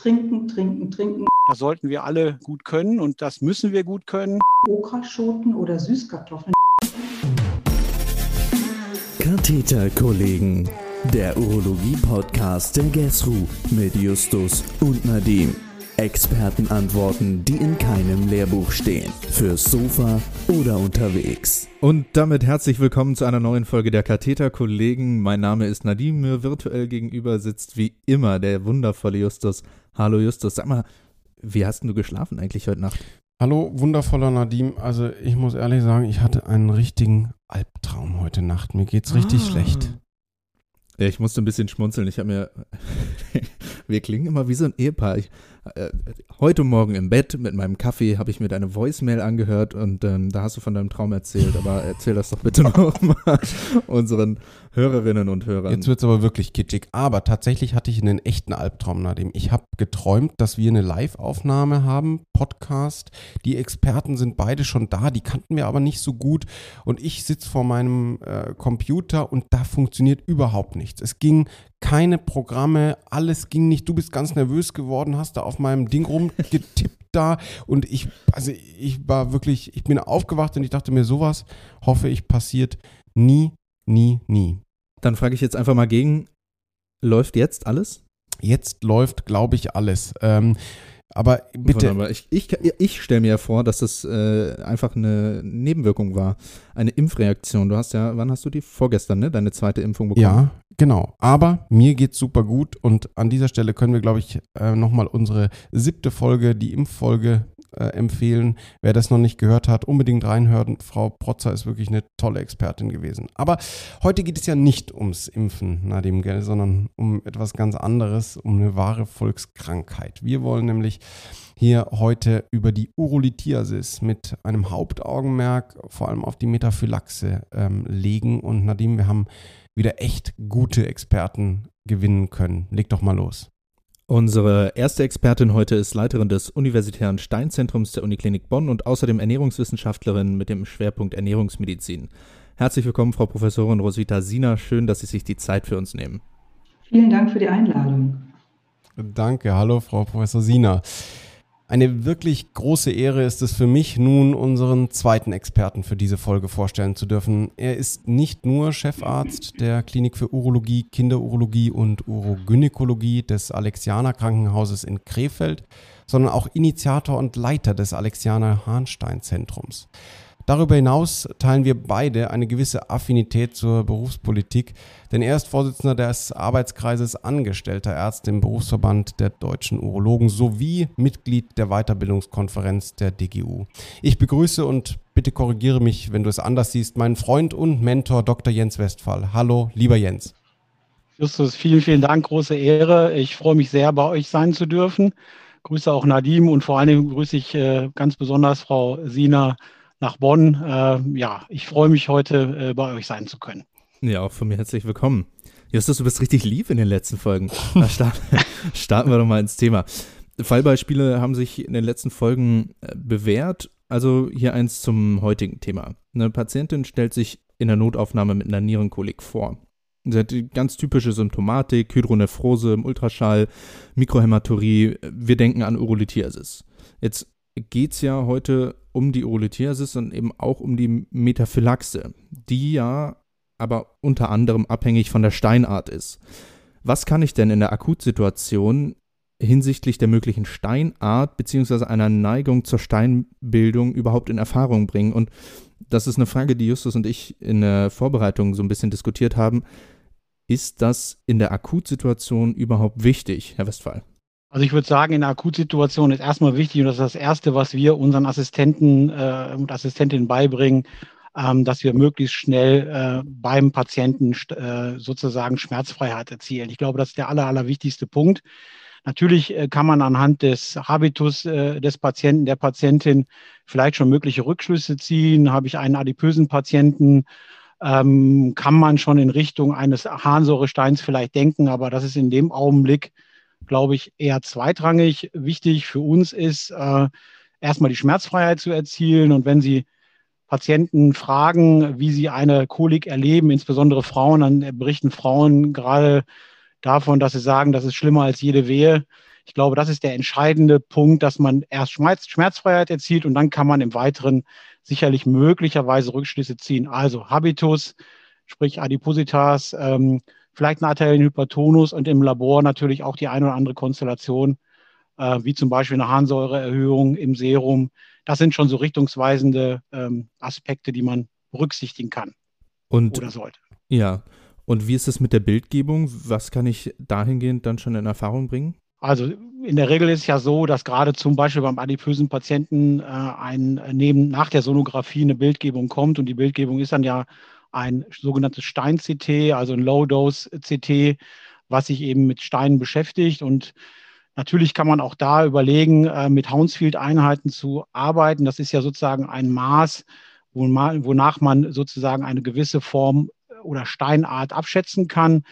Trinken, trinken, trinken. Das sollten wir alle gut können und das müssen wir gut können. Okraschoten oder Süßkartoffeln. Katheterkollegen, der Urologie-Podcast der GESRU mit Justus und Nadim. Expertenantworten, die in keinem Lehrbuch stehen. Fürs Sofa oder unterwegs. Und damit herzlich willkommen zu einer neuen Folge der Katheterkollegen. Mein Name ist Nadim. Mir virtuell gegenüber sitzt wie immer der wundervolle Justus. Hallo Justus, sag mal, wie hast du geschlafen eigentlich heute Nacht? Hallo, wundervoller Nadim. Also ich muss ehrlich sagen, ich hatte einen richtigen Albtraum heute Nacht. Mir geht's richtig Ah. schlecht. Ja, ich musste ein bisschen schmunzeln. Ich habe mir, wir klingen immer wie so ein Ehepaar. Ich, äh, heute Morgen im Bett mit meinem Kaffee habe ich mir deine Voicemail angehört und ähm, da hast du von deinem Traum erzählt. Aber erzähl das doch bitte nochmal unseren Hörerinnen und Hörern. Jetzt wird's aber wirklich kitschig. Aber tatsächlich hatte ich einen echten Albtraum, Nadim. Ich habe geträumt, dass wir eine Live-Aufnahme haben, Podcast. Die Experten sind beide schon da, die kannten wir aber nicht so gut. Und ich sitze vor meinem äh, Computer und da funktioniert überhaupt nichts. Es ging keine Programme, alles ging nicht. Du bist ganz nervös geworden, hast da auf meinem Ding rumgetippt da und ich, also ich war wirklich, ich bin aufgewacht und ich dachte mir, sowas hoffe ich passiert nie, nie, nie. Dann frage ich jetzt einfach mal gegen, läuft jetzt alles? Jetzt läuft, glaube ich, alles. Ähm, aber bitte, Wunderbar. Ich, ich, ich stelle mir ja vor, dass das äh, einfach eine Nebenwirkung war. Eine Impfreaktion. Du hast ja, wann hast du die? Vorgestern, ne? Deine zweite Impfung bekommen. ja, genau. Aber mir geht's super gut und an dieser Stelle können wir, glaube ich, äh, nochmal unsere siebte Folge, die Impffolge, äh, empfehlen. Wer das noch nicht gehört hat, unbedingt reinhören. Frau Protzer ist wirklich eine tolle Expertin gewesen. Aber heute geht es ja nicht ums Impfen, Nadim, sondern um etwas ganz anderes, um eine wahre Volkskrankheit. Wir wollen nämlich hier heute über die Urolithiasis mit einem Hauptaugenmerk vor allem auf die Metaphylaxe ähm, legen. Und Nadim, wir haben wieder echt gute Experten gewinnen können. Leg doch mal los. Unsere erste Expertin heute ist Leiterin des Universitären Steinzentrums der Uniklinik Bonn und außerdem Ernährungswissenschaftlerin mit dem Schwerpunkt Ernährungsmedizin. Herzlich willkommen, Frau Professorin Roswitha Sina. Schön, dass Sie sich die Zeit für uns nehmen. Vielen Dank für die Einladung. Danke, hallo Frau Professor Sina. Eine wirklich große Ehre ist es für mich, nun unseren zweiten Experten für diese Folge vorstellen zu dürfen. Er ist nicht nur Chefarzt der Klinik für Urologie, Kinderurologie und Urogynäkologie des Alexianer Krankenhauses in Krefeld, sondern auch Initiator und Leiter des Alexianer Hahnstein Zentrums. Darüber hinaus teilen wir beide eine gewisse Affinität zur Berufspolitik, denn er ist Vorsitzender des Arbeitskreises Angestellter Ärzte im Berufsverband der deutschen Urologen sowie Mitglied der Weiterbildungskonferenz der DGU. Ich begrüße und bitte korrigiere mich, wenn du es anders siehst, meinen Freund und Mentor Dr. Jens Westphal. Hallo, lieber Jens. Justus, vielen, vielen Dank, große Ehre. Ich freue mich sehr, bei euch sein zu dürfen. Grüße auch Nadim und vor allem grüße ich äh, ganz besonders Frau Sina nach Bonn. Äh, ja, ich freue mich heute, äh, bei euch sein zu können. Ja, auch von mir herzlich willkommen. Justus, du bist richtig lieb in den letzten Folgen. Na, start, starten wir doch mal ins Thema. Fallbeispiele haben sich in den letzten Folgen äh, bewährt. Also hier eins zum heutigen Thema. Eine Patientin stellt sich in der Notaufnahme mit einer Nierenkolik vor. Sie hat die ganz typische Symptomatik, Hydronephrose im Ultraschall, Mikrohämaturie. Wir denken an Urolithiasis. Jetzt geht es ja heute um die Urolithiasis und eben auch um die Metaphylaxe, die ja aber unter anderem abhängig von der Steinart ist. Was kann ich denn in der Akutsituation hinsichtlich der möglichen Steinart bzw. einer Neigung zur Steinbildung überhaupt in Erfahrung bringen? Und das ist eine Frage, die Justus und ich in der Vorbereitung so ein bisschen diskutiert haben. Ist das in der Akutsituation überhaupt wichtig, Herr Westphal? Also ich würde sagen, in der Akutsituation ist erstmal wichtig, und das ist das Erste, was wir unseren Assistenten äh, und Assistentinnen beibringen, ähm, dass wir möglichst schnell äh, beim Patienten äh, sozusagen Schmerzfreiheit erzielen. Ich glaube, das ist der aller, allerwichtigste Punkt. Natürlich äh, kann man anhand des Habitus äh, des Patienten, der Patientin vielleicht schon mögliche Rückschlüsse ziehen. Habe ich einen adipösen Patienten, ähm, kann man schon in Richtung eines Harnsäuresteins vielleicht denken, aber das ist in dem Augenblick, glaube ich, eher zweitrangig. Wichtig für uns ist, äh, erstmal die Schmerzfreiheit zu erzielen. Und wenn Sie Patienten fragen, wie sie eine Kolik erleben, insbesondere Frauen, dann berichten Frauen gerade davon, dass sie sagen, das ist schlimmer als jede Wehe. Ich glaube, das ist der entscheidende Punkt, dass man erst Schmerz, Schmerzfreiheit erzielt und dann kann man im Weiteren sicherlich möglicherweise Rückschlüsse ziehen. Also Habitus, sprich Adipositas, ähm, vielleicht einen arteriellen Hypertonus und im Labor natürlich auch die eine oder andere Konstellation, äh, wie zum Beispiel eine Harnsäureerhöhung im Serum. Das sind schon so richtungsweisende ähm, Aspekte, die man berücksichtigen kann Und oder sollte. ja, und wie ist es mit der Bildgebung? Was kann ich dahingehend dann schon in Erfahrung bringen? Also in der Regel ist es ja so, dass gerade zum Beispiel beim adipösen Patienten äh, ein, äh, neben, nach der Sonographie eine Bildgebung kommt und die Bildgebung ist dann ja ein sogenanntes Stein-CT, also ein Low-Dose-CT, was sich eben mit Steinen beschäftigt und Natürlich kann man auch da überlegen, äh, mit Hounsfield-Einheiten zu arbeiten. Das ist ja sozusagen ein Maß, wonach man sozusagen eine gewisse Form oder Steinart abschätzen kann.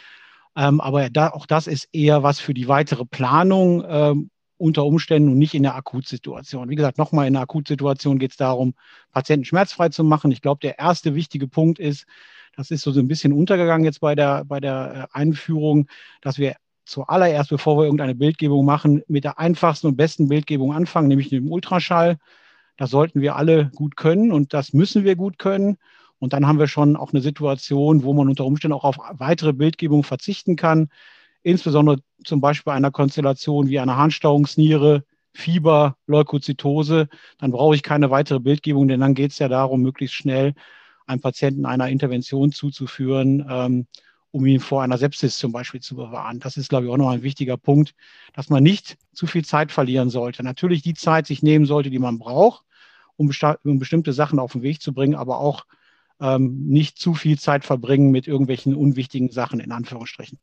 Ähm, aber auch das ist eher was für die weitere Planung ähm, unter Umständen und nicht in der Akutsituation. Wie gesagt, nochmal in der Akutsituation geht es darum, Patienten schmerzfrei zu machen. Ich glaube, der erste wichtige Punkt ist, das ist so ein bisschen untergegangen jetzt bei der, bei der äh, Einführung, dass wir zuallererst, bevor wir irgendeine Bildgebung machen, mit der einfachsten und besten Bildgebung anfangen, nämlich mit dem Ultraschall. Das sollten wir alle gut können und das müssen wir gut können. Und dann haben wir schon auch eine Situation, wo man unter Umständen auch auf weitere Bildgebung verzichten kann. Insbesondere zum Beispiel bei einer Konstellation wie einer Harnstauungsniere, Fieber, Leukozytose. Dann brauche ich keine weitere Bildgebung, denn dann geht es ja darum, möglichst schnell einem Patienten einer Intervention zuzuführen, ähm, um ihn vor einer Sepsis zum Beispiel zu bewahren. Das ist, glaube ich, auch noch ein wichtiger Punkt, dass man nicht zu viel Zeit verlieren sollte. Natürlich die Zeit sich nehmen sollte, die man braucht, um, um bestimmte Sachen auf den Weg zu bringen, aber auch ähm, nicht zu viel Zeit verbringen mit irgendwelchen unwichtigen Sachen, in Anführungsstrichen.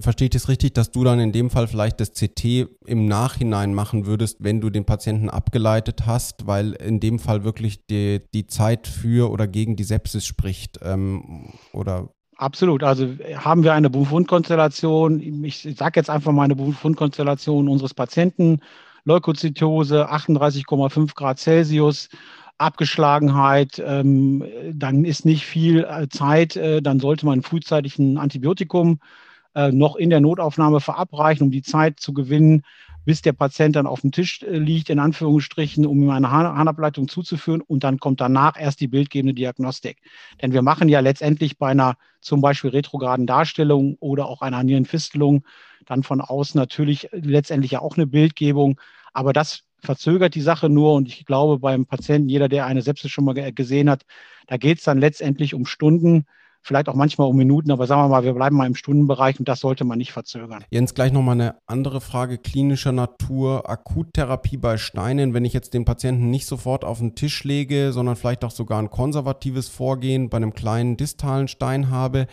Verstehe ich das richtig, dass du dann in dem Fall vielleicht das CT im Nachhinein machen würdest, wenn du den Patienten abgeleitet hast, weil in dem Fall wirklich die, die Zeit für oder gegen die Sepsis spricht? Ähm, oder Absolut. Also haben wir eine Befundkonstellation, ich sage jetzt einfach mal eine Befundkonstellation unseres Patienten, Leukozytose, 38,5 Grad Celsius, Abgeschlagenheit, ähm, dann ist nicht viel äh, Zeit, äh, dann sollte man frühzeitig ein Antibiotikum äh, noch in der Notaufnahme verabreichen, um die Zeit zu gewinnen, bis der Patient dann auf dem Tisch äh, liegt, in Anführungsstrichen, um ihm eine Harnableitung zuzuführen. Und dann kommt danach erst die bildgebende Diagnostik. Denn wir machen ja letztendlich bei einer zum Beispiel retrograden Darstellung oder auch einer Nierenfistelung dann von außen natürlich letztendlich ja auch eine Bildgebung. Aber das verzögert die Sache nur. Und ich glaube, beim Patienten, jeder, der eine Sepsis schon mal gesehen hat, da geht es dann letztendlich um Stunden, vielleicht auch manchmal um Minuten, aber sagen wir mal, wir bleiben mal im Stundenbereich und das sollte man nicht verzögern. Jens, gleich nochmal eine andere Frage klinischer Natur. Akuttherapie bei Steinen, wenn ich jetzt den Patienten nicht sofort auf den Tisch lege, sondern vielleicht auch sogar ein konservatives Vorgehen bei einem kleinen distalen Stein habe,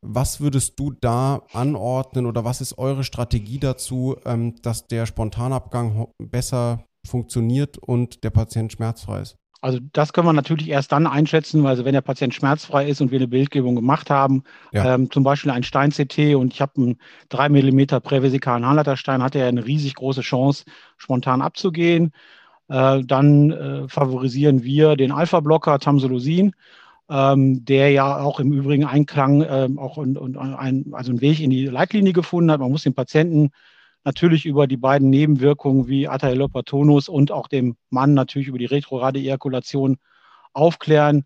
was würdest du da anordnen oder was ist eure Strategie dazu, ähm, dass der Spontanabgang besser funktioniert und der Patient schmerzfrei ist? Also das können wir natürlich erst dann einschätzen, also wenn der Patient schmerzfrei ist und wir eine Bildgebung gemacht haben, ja. ähm, zum Beispiel ein Stein-CT und ich habe einen 3 mm prävesikalen Harnleiterstein, hat er eine riesig große Chance, spontan abzugehen. Äh, dann äh, favorisieren wir den Alpha-Blocker Tamsulosin, ähm, der ja auch im Übrigen Einklang ähm, auch und, und ein, also einen Weg in die Leitlinie gefunden hat. Man muss den Patienten natürlich über die beiden Nebenwirkungen wie Athalelopatonus und auch dem Mann natürlich über die retrograde Ejakulation aufklären.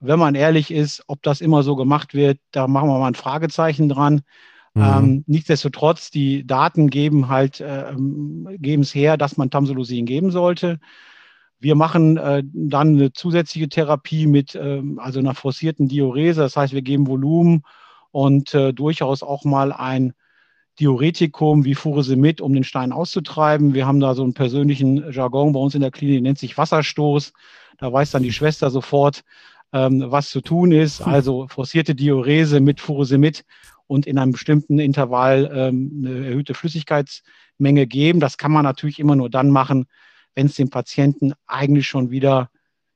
Wenn man ehrlich ist, ob das immer so gemacht wird, da machen wir mal ein Fragezeichen dran. Mhm. Ähm, nichtsdestotrotz, die Daten geben halt, äh, geben es her, dass man Tamsulosin geben sollte. Wir machen äh, dann eine zusätzliche Therapie mit äh, also einer forcierten Diurese. Das heißt, wir geben Volumen und äh, durchaus auch mal ein Diuretikum wie Furosemid, um den Stein auszutreiben. Wir haben da so einen persönlichen Jargon bei uns in der Klinik, nennt sich Wasserstoß. Da weiß dann die Schwester sofort, ähm, was zu tun ist. Also forcierte Diurese mit Furosemid und in einem bestimmten Intervall ähm, eine erhöhte Flüssigkeitsmenge geben. Das kann man natürlich immer nur dann machen, wenn es dem Patienten eigentlich schon wieder,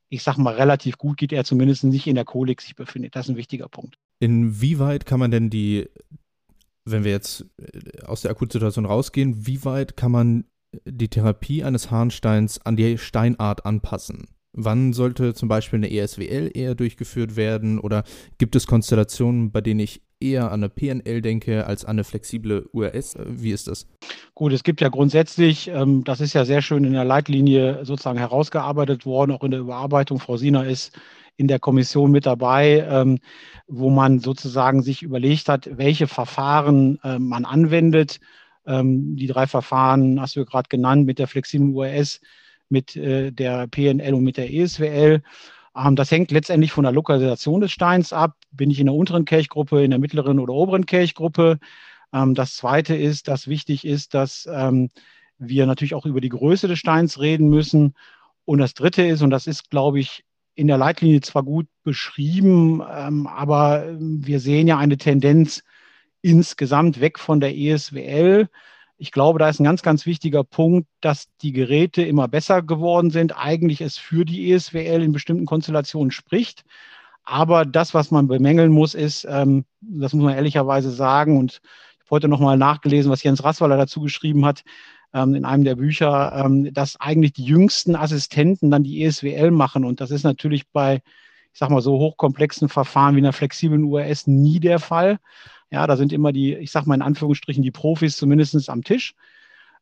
ich sage mal, relativ gut geht, er zumindest nicht in der Kolik sich befindet. Das ist ein wichtiger Punkt. Inwieweit kann man denn die wenn wir jetzt äh, aus der Akutsituation rausgehen, wie weit kann man die Therapie eines Harnsteins an die Steinart anpassen? Wann sollte zum Beispiel eine ESWL eher durchgeführt werden? Oder gibt es Konstellationen, bei denen ich eher an eine PNL denke als an eine flexible URS. Wie ist das? Gut, es gibt ja grundsätzlich, ähm, das ist ja sehr schön in der Leitlinie sozusagen herausgearbeitet worden, auch in der Überarbeitung. Frau Sina ist in der Kommission mit dabei, ähm, wo man sozusagen sich überlegt hat, welche Verfahren äh, man anwendet. Ähm, die drei Verfahren hast du gerade genannt mit der flexiblen URS, mit äh, der PNL und mit der ESWL. Ähm, das hängt letztendlich von der Lokalisation des Steins ab. Bin ich in der unteren Kelchgruppe, in der mittleren oder oberen Kelchgruppe? Ähm, das zweite ist, dass wichtig ist, dass ähm, wir natürlich auch über die Größe des Steins reden müssen. Und das dritte ist, und das ist, glaube ich, in der Leitlinie zwar gut beschrieben, ähm, aber ähm, wir sehen ja eine Tendenz insgesamt weg von der ESWL. Ich glaube, da ist ein ganz, ganz wichtiger Punkt, dass die Geräte immer besser geworden sind. Eigentlich es für die ESWL in bestimmten Konstellationen spricht. Aber das, was man bemängeln muss, ist, ähm, das muss man ehrlicherweise sagen, und ich habe heute nochmal nachgelesen, was Jens Rasswaller dazu geschrieben hat, ähm, in einem der Bücher, ähm, dass eigentlich die jüngsten Assistenten dann die ESWL machen. Und das ist natürlich bei, ich sag mal, so hochkomplexen Verfahren wie einer flexiblen URS nie der Fall. Ja, da sind immer die, ich sag mal in Anführungsstrichen, die Profis zumindest am Tisch.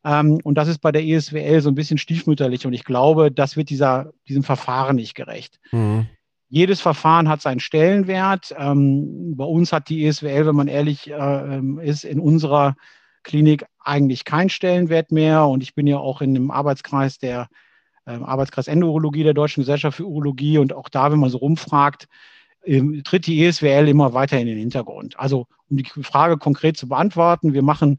Ähm, und das ist bei der ESWL so ein bisschen stiefmütterlich. Und ich glaube, das wird dieser, diesem Verfahren nicht gerecht. Mhm. Jedes Verfahren hat seinen Stellenwert. Ähm, bei uns hat die ESWL, wenn man ehrlich äh, ist, in unserer Klinik eigentlich keinen Stellenwert mehr. Und ich bin ja auch in einem Arbeitskreis der äh, Arbeitskreis Endurologie der Deutschen Gesellschaft für Urologie. Und auch da, wenn man so rumfragt, äh, tritt die ESWL immer weiter in den Hintergrund. Also um die Frage konkret zu beantworten, wir machen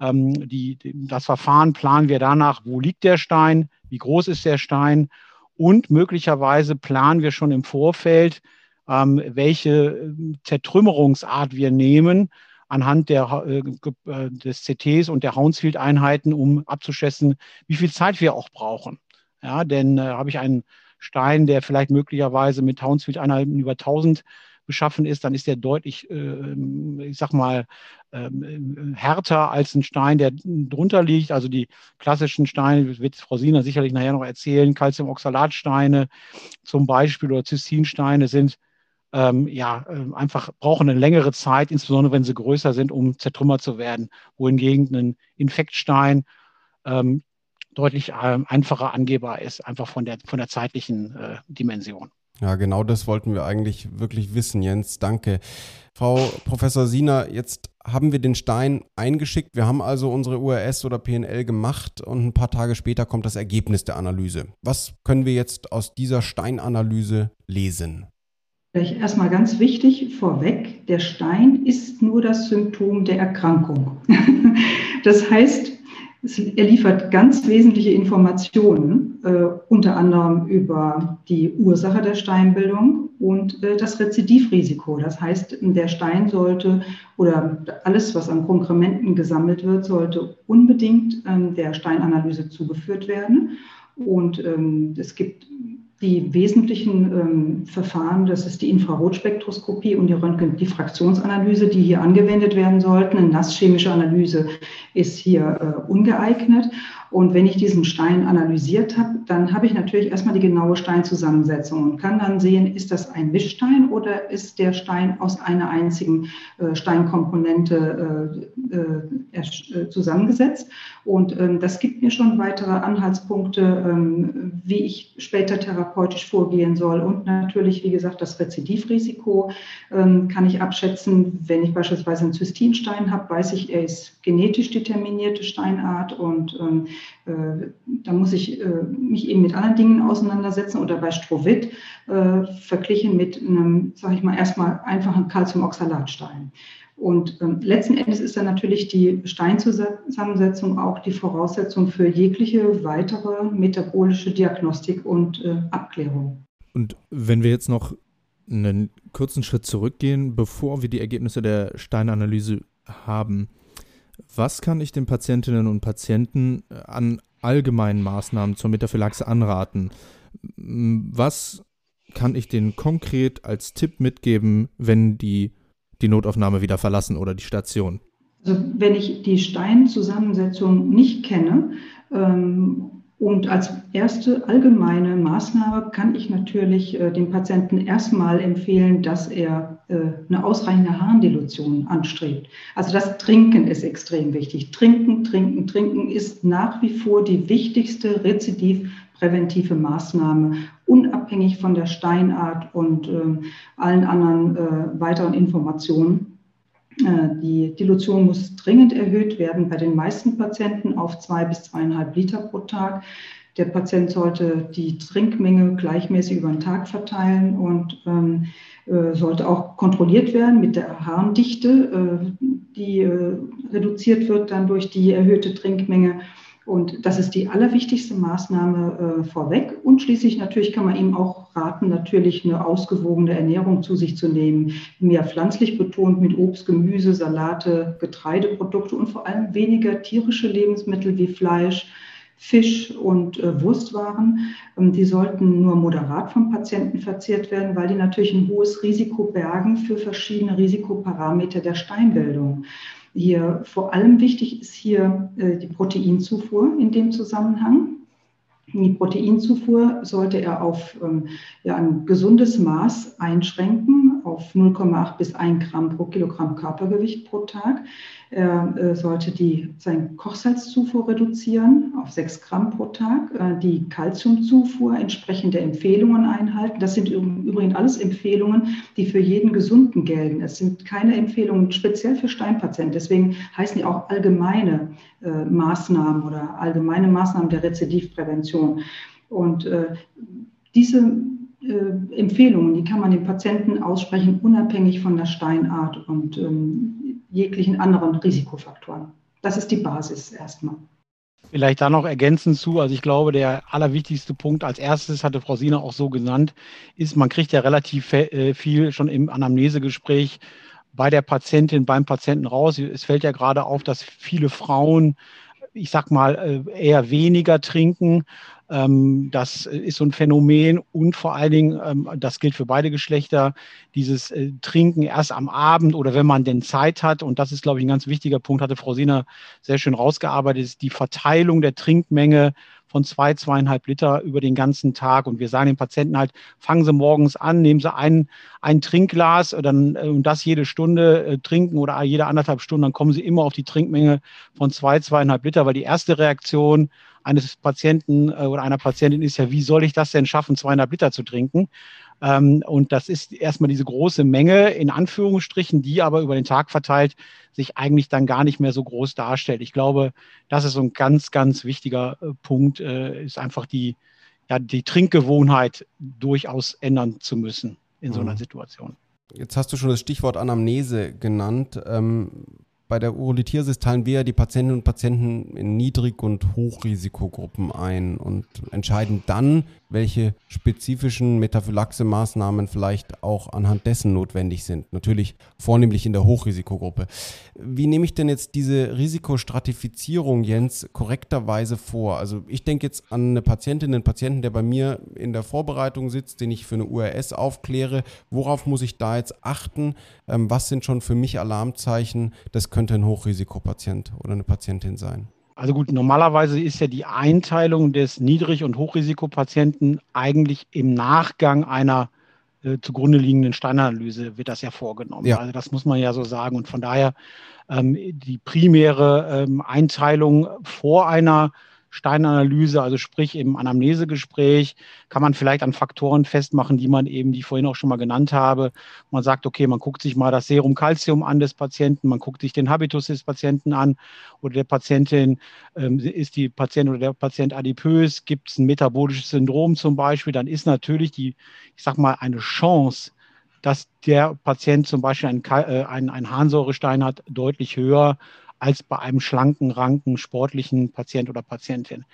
ähm, die, das Verfahren, planen wir danach, wo liegt der Stein, wie groß ist der Stein und möglicherweise planen wir schon im Vorfeld, ähm, welche äh, Zertrümmerungsart wir nehmen, anhand der, äh, äh des CTs und der Hounsfield-Einheiten, um abzuschätzen, wie viel Zeit wir auch brauchen. Ja, denn äh, habe ich einen Stein, der vielleicht möglicherweise mit Hounsfield-Einheiten über 1000 beschaffen ist, dann ist der deutlich, äh, ich sag mal, ähm, härter als ein Stein, der drunter liegt. Also die klassischen Steine, wird Frau Siener sicherlich nachher noch erzählen, Calciumoxalatsteine zum Beispiel oder Cystinsteine sind ähm, ja, äh, einfach brauchen eine längere Zeit, insbesondere wenn sie größer sind, um zertrümmert zu werden. Wohingegen ein Infektstein ähm, deutlich äh, einfacher angehbar ist, einfach von der, von der zeitlichen äh, Dimension. Ja, genau das wollten wir eigentlich wirklich wissen, Jens. Danke. Frau Professor Sina, jetzt haben wir den Stein eingeschickt. Wir haben also unsere URS oder PNL gemacht und ein paar Tage später kommt das Ergebnis der Analyse. Was können wir jetzt aus dieser Steinanalyse lesen? Vielleicht erstmal ganz wichtig vorweg, der Stein ist nur das Symptom der Erkrankung. das heißt, er liefert ganz wesentliche Informationen, äh, unter anderem über die Ursache der Steinbildung und äh, das Rezidivrisiko. Das heißt, der Stein sollte oder alles, was an Konkrementen gesammelt wird, sollte unbedingt ähm, der Steinanalyse zugeführt werden. Und ähm, es gibt die wesentlichen ähm, Verfahren, das ist die Infrarotspektroskopie und die Röntgendiffraktionsanalyse, die hier angewendet werden sollten. Eine nasschemische Analyse ist hier äh, ungeeignet. Und wenn ich diesen Stein analysiert habe, dann habe ich natürlich erstmal die genaue Steinzusammensetzung und kann dann sehen, ist das ein Mischstein oder ist der Stein aus einer einzigen äh, Steinkomponente äh, äh, äh zusammengesetzt. Und ähm, das gibt mir schon weitere Anhaltspunkte, ähm, wie ich später therapeutisch vorgehen soll. Und natürlich, wie gesagt, das Rezidivrisiko ähm, kann ich abschätzen. Wenn ich beispielsweise einen Zystinstein habe, weiß ich, er ist genetisch determinierte Steinart und ähm, äh, da muss ich äh, mich eben mit anderen Dingen auseinandersetzen oder bei Strovit äh, verglichen mit einem, sage ich mal, erstmal einfachen Calciumoxalatstein. Und ähm, letzten Endes ist dann natürlich die Steinzusammensetzung auch die Voraussetzung für jegliche weitere metabolische Diagnostik und äh, Abklärung. Und wenn wir jetzt noch einen kurzen Schritt zurückgehen, bevor wir die Ergebnisse der Steinanalyse haben, was kann ich den Patientinnen und Patienten äh, an allgemeinen Maßnahmen zur Metaphylaxe anraten? Was kann ich denen konkret als Tipp mitgeben, wenn die die Notaufnahme wieder verlassen oder die Station? Also wenn ich die Steinzusammensetzung nicht kenne ähm, Und als erste allgemeine Maßnahme kann ich natürlich äh, dem Patienten erstmal empfehlen, dass er äh, eine ausreichende Harndilution anstrebt. Also das Trinken ist extrem wichtig. Trinken, trinken, trinken ist nach wie vor die wichtigste rezidivpräventive Maßnahme, unabhängig von der Steinart und äh, allen anderen äh, weiteren Informationen. Äh, die Dilution muss dringend erhöht werden bei den meisten Patienten auf zwei bis zweieinhalb Liter pro Tag. Der Patient sollte die Trinkmenge gleichmäßig über den Tag verteilen und ähm, äh, sollte auch kontrolliert werden mit der Harndichte, äh, die äh, reduziert wird dann durch die erhöhte Trinkmenge. Und das ist die allerwichtigste Maßnahme äh, vorweg. Und schließlich natürlich kann man ihm auch raten, natürlich eine ausgewogene Ernährung zu sich zu nehmen. Mehr pflanzlich betont mit Obst, Gemüse, Salate, Getreideprodukte und vor allem weniger tierische Lebensmittel wie Fleisch, Fisch und äh, Wurstwaren. Ähm, die sollten nur moderat vom Patienten verzehrt werden, weil die natürlich ein hohes Risiko bergen für verschiedene Risikoparameter der Steinbildung. Hier vor allem wichtig ist hier äh, die Proteinzufuhr in dem Zusammenhang. Die Proteinzufuhr sollte er auf ähm, ja, ein gesundes Maß einschränken, auf 0,8 bis 1 Gramm pro Kilogramm Körpergewicht pro Tag. Er äh, sollte die, seine Kochsalzzufuhr reduzieren auf 6 Gramm pro Tag, äh, die Kalziumzufuhr entsprechend der Empfehlungen einhalten. Das sind übrigens alles Empfehlungen, die für jeden Gesunden gelten. Es sind keine Empfehlungen speziell für Steinpatienten. Deswegen heißen die auch allgemeine äh, Maßnahmen oder allgemeine Maßnahmen der Rezidivprävention. Und diese Empfehlungen, die kann man den Patienten aussprechen, unabhängig von der Steinart und ähm, jeglichen anderen Risikofaktoren. Das ist die Basis erstmal. Vielleicht da noch ergänzend zu, also ich glaube, der allerwichtigste Punkt als erstes, hatte Frau Sina auch so genannt, ist, man kriegt ja relativ äh, viel schon im Anamnesegespräch bei der Patientin, beim Patienten raus. Es fällt ja gerade auf, dass viele Frauen, ich sag mal, äh, eher weniger trinken ähm, das ist so ein Phänomen und vor allen Dingen, ähm, das gilt für beide Geschlechter, dieses äh, Trinken erst am Abend oder wenn man denn Zeit hat. Und das ist, glaube ich, ein ganz wichtiger Punkt, hatte Frau Sina sehr schön rausgearbeitet, ist die Verteilung der Trinkmenge von zwei, zweieinhalb Liter über den ganzen Tag. Und wir sagen den Patienten halt, fangen Sie morgens an, nehmen Sie ein, ein Trinkglas und, dann, äh, und das jede Stunde äh, trinken oder jede anderthalb Stunden, dann kommen Sie immer auf die Trinkmenge von zwei, zweieinhalb Liter, weil die erste Reaktion eines Patienten äh, oder einer Patientin ist ja, wie soll ich das denn schaffen, 200 Liter zu trinken? Ähm, und das ist erstmal diese große Menge in Anführungsstrichen, die aber über den Tag verteilt sich eigentlich dann gar nicht mehr so groß darstellt. Ich glaube, das ist so ein ganz, ganz wichtiger äh, Punkt, äh, ist einfach die, ja, die Trinkgewohnheit durchaus ändern zu müssen in so einer mhm. Situation. Jetzt hast du schon das Stichwort Anamnese genannt. Ähm, bei der Urolithiasis teilen wir die Patientinnen und Patienten in Niedrig- und Hochrisikogruppen ein und entscheiden dann, welche spezifischen Metaphylaxe-Maßnahmen vielleicht auch anhand dessen notwendig sind. Natürlich vornehmlich in der Hochrisikogruppe. Wie nehme ich denn jetzt diese Risikostratifizierung, Jens, korrekterweise vor? Also ich denke jetzt an eine Patientin, einen Patienten, der bei mir in der Vorbereitung sitzt, den ich für eine URS aufkläre. Worauf muss ich da jetzt achten? Ähm, was sind schon für mich Alarmzeichen? Das könnte ein Hochrisikopatient oder eine Patientin sein. Also gut, normalerweise ist ja die Einteilung des Niedrig- und Hochrisikopatienten eigentlich im Nachgang einer äh, zugrunde liegenden Steinanalyse wird das ja vorgenommen. Ja. Also das muss man ja so sagen. Und von daher ähm, die primäre ähm, Einteilung vor einer Steinanalyse, also sprich im Anamnesegespräch, kann man vielleicht an Faktoren festmachen, die man eben, die ich vorhin auch schon mal genannt habe. Man sagt, okay, man guckt sich mal das Serum Calcium an des Patienten, man guckt sich den Habitus des Patienten an oder der Patientin, ähm, ist die Patientin oder der Patient adipös, gibt es ein metabolisches Syndrom zum Beispiel, dann ist natürlich die, ich sag mal, eine Chance, dass der Patient zum Beispiel einen, äh, einen, einen Harnsäurestein hat, deutlich höher als bei einem schlanken, ranken, sportlichen Patient oder Patientin.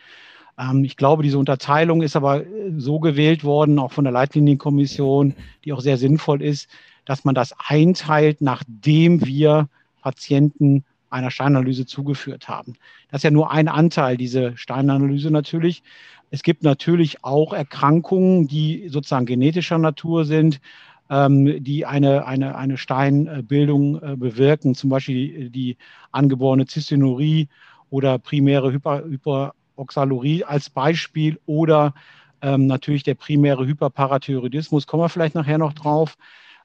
Ähm, ich glaube, diese Unterteilung ist aber äh, so gewählt worden, auch von der Leitlinienkommission, die auch sehr sinnvoll ist, dass man das einteilt, nachdem wir Patienten einer Steinanalyse zugeführt haben. Das ist ja nur ein Anteil, diese Steinanalyse natürlich. Es gibt natürlich auch Erkrankungen, die sozusagen genetischer Natur sind, ähm, die eine, eine, eine Steinbildung äh, bewirken, zum Beispiel die, die angeborene Zystinurie oder primäre Hyper, Hyper Oxalorie als Beispiel oder ähm, natürlich der primäre Hyperparathyroidismus, kommen wir vielleicht nachher noch drauf.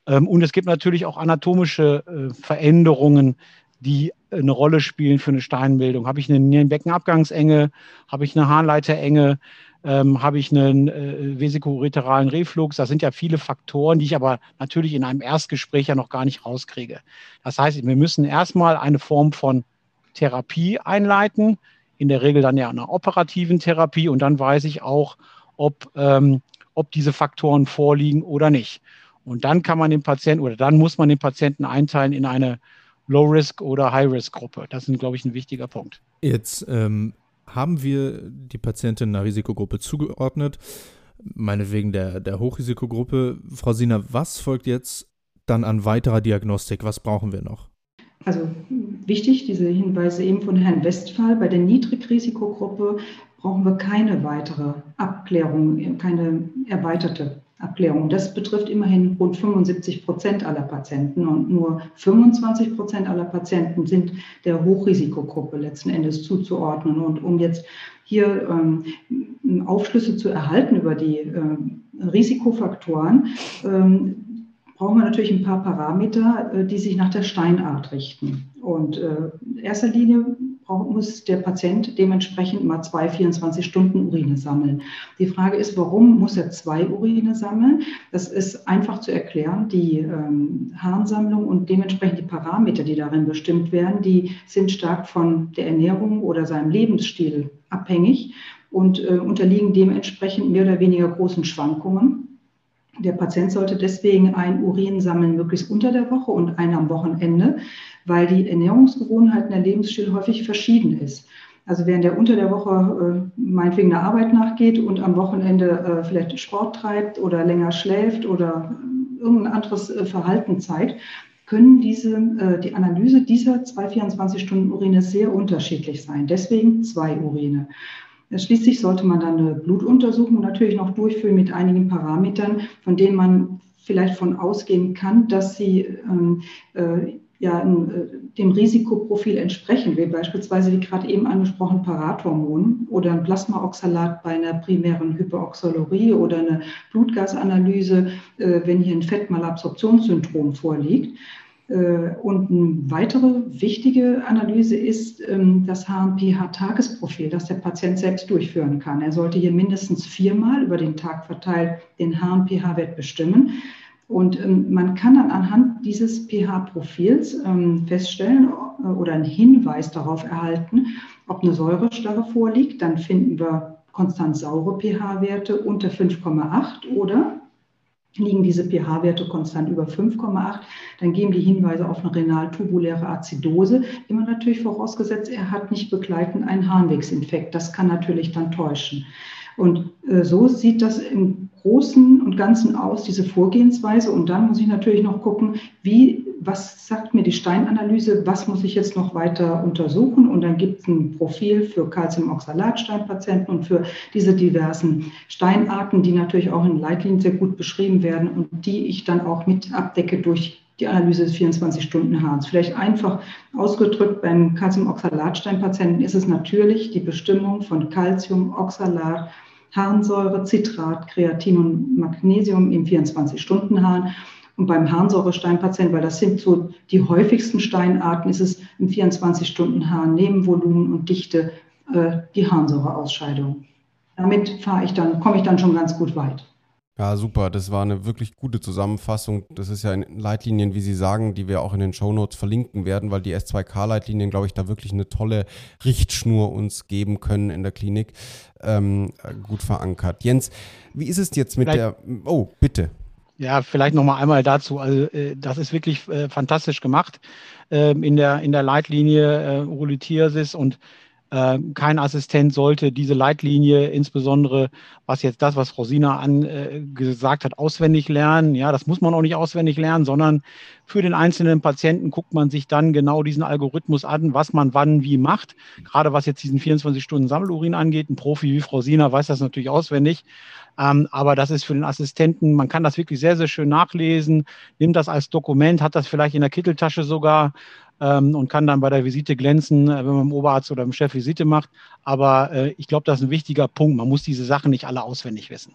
Ähm, und es gibt natürlich auch anatomische äh, Veränderungen, die eine Rolle spielen für eine Steinbildung. Habe ich eine Nierenbeckenabgangsenge, habe ich eine Harnleiterenge, ähm, habe ich einen äh, vesikureteralen Reflux. Das sind ja viele Faktoren, die ich aber natürlich in einem Erstgespräch ja noch gar nicht rauskriege. Das heißt, wir müssen erstmal eine Form von Therapie einleiten, in der Regel dann ja einer operativen Therapie und dann weiß ich auch, ob, ähm, ob diese Faktoren vorliegen oder nicht. Und dann kann man den Patienten oder dann muss man den Patienten einteilen in eine Low-Risk- oder High-Risk-Gruppe. Das ist, glaube ich, ein wichtiger Punkt. Jetzt ähm, haben wir die Patientin einer Risikogruppe zugeordnet, meinetwegen der, der Hochrisikogruppe. Frau Sina, was folgt jetzt dann an weiterer Diagnostik? Was brauchen wir noch? Also wichtig, diese Hinweise eben von Herrn Westphal. Bei der Niedrigrisikogruppe brauchen wir keine weitere Abklärung, keine erweiterte Abklärung. Das betrifft immerhin rund 75 Prozent aller Patienten und nur 25 Prozent aller Patienten sind der Hochrisikogruppe letzten Endes zuzuordnen. Und um jetzt hier ähm, Aufschlüsse zu erhalten über die ähm, Risikofaktoren, ähm, brauchen wir natürlich ein paar Parameter, äh, die sich nach der Steinart richten. Und äh, in erster Linie muss der Patient dementsprechend mal zwei 24-Stunden-Urine sammeln. Die Frage ist, warum muss er zwei Urine sammeln? Das ist einfach zu erklären. Die ähm, Harnsammlung und dementsprechend die Parameter, die darin bestimmt werden, die sind stark von der Ernährung oder seinem Lebensstil abhängig und äh, unterliegen dementsprechend mehr oder weniger großen Schwankungen. Der Patient sollte deswegen ein Urin sammeln, möglichst unter der Woche und einen am Wochenende weil die Ernährungsgewohnheiten, der Lebensstil häufig verschieden ist. Also während der unter der Woche äh, meinetwegen der Arbeit nachgeht und am Wochenende äh, vielleicht Sport treibt oder länger schläft oder äh, irgendein anderes äh, Verhalten zeigt, können diese, äh, die Analyse dieser zwei 24-Stunden-Urine sehr unterschiedlich sein. Deswegen zwei Urine. Schließlich sollte man dann eine Blutuntersuchung natürlich noch durchführen mit einigen Parametern, von denen man vielleicht von ausgehen kann, dass sie ähm, äh, ja äh, dem Risikoprofil entsprechen, wie beispielsweise, wie gerade eben angesprochen, Parathormon oder ein Plasmaoxalat bei einer primären Hyperoxalurie oder eine Blutgasanalyse, äh, wenn hier ein Fettmalabsorptionssyndrom vorliegt. Äh, und eine weitere wichtige Analyse ist ähm, das HNPH-Tagesprofil, das der Patient selbst durchführen kann. Er sollte hier mindestens viermal über den Tag verteilt den HNPH-Wert bestimmen. Und ähm, man kann dann anhand dieses pH-Profils ähm, feststellen äh, oder einen Hinweis darauf erhalten, ob eine Säurestarre vorliegt. Dann finden wir konstant saure pH-Werte unter 5,8 oder liegen diese pH-Werte konstant über 5,8, dann geben die Hinweise auf eine renal-tubuläre Azidose. Immer natürlich vorausgesetzt, er hat nicht begleitend einen Harnwegsinfekt. Das kann natürlich dann täuschen. Und äh, so sieht das im Großen und Ganzen aus, diese Vorgehensweise. Und dann muss ich natürlich noch gucken, wie, was sagt mir die Steinanalyse, was muss ich jetzt noch weiter untersuchen. Und dann gibt es ein Profil für Calciumoxalatsteinpatienten und für diese diversen Steinarten, die natürlich auch in Leitlinien sehr gut beschrieben werden und die ich dann auch mit abdecke durch die Analyse des 24-Stunden-Harns. Vielleicht einfach ausgedrückt, beim Calciumoxalatsteinpatienten ist es natürlich die Bestimmung von Calcium, Oxalat, Harnsäure, Citrat, Kreatin und Magnesium im 24-Stunden-Hahn. Und beim Harnsäuresteinpatienten, weil das sind so die häufigsten Steinarten, ist es im 24-Stunden-Hahn neben Volumen und Dichte äh, die Harnsäureausscheidung. Damit fahre ich dann, komme ich dann schon ganz gut weit. Ja, super. Das war eine wirklich gute Zusammenfassung. Das ist ja in Leitlinien, wie Sie sagen, die wir auch in den Shownotes verlinken werden, weil die S2K-Leitlinien, glaube ich, da wirklich eine tolle Richtschnur uns geben können in der Klinik. Ähm, gut verankert. Jens, wie ist es jetzt mit vielleicht, der. Oh, bitte. Ja, vielleicht nochmal einmal dazu. Also, äh, das ist wirklich äh, fantastisch gemacht äh, in, der, in der Leitlinie äh, Urolithiasis und kein Assistent sollte diese Leitlinie, insbesondere was jetzt das, was Frau Sina angesagt äh, hat, auswendig lernen. Ja, das muss man auch nicht auswendig lernen, sondern für den einzelnen Patienten guckt man sich dann genau diesen Algorithmus an, was man wann wie macht. Gerade was jetzt diesen 24-Stunden-Sammelurin angeht. Ein Profi wie Frau Sina weiß das natürlich auswendig. Ähm, aber das ist für den Assistenten, man kann das wirklich sehr, sehr schön nachlesen, nimmt das als Dokument, hat das vielleicht in der Kitteltasche sogar ähm, und kann dann bei der Visite glänzen, äh, wenn man im Oberarzt oder im Chef Visite macht. Aber äh, ich glaube, das ist ein wichtiger Punkt. Man muss diese Sachen nicht alle auswendig wissen.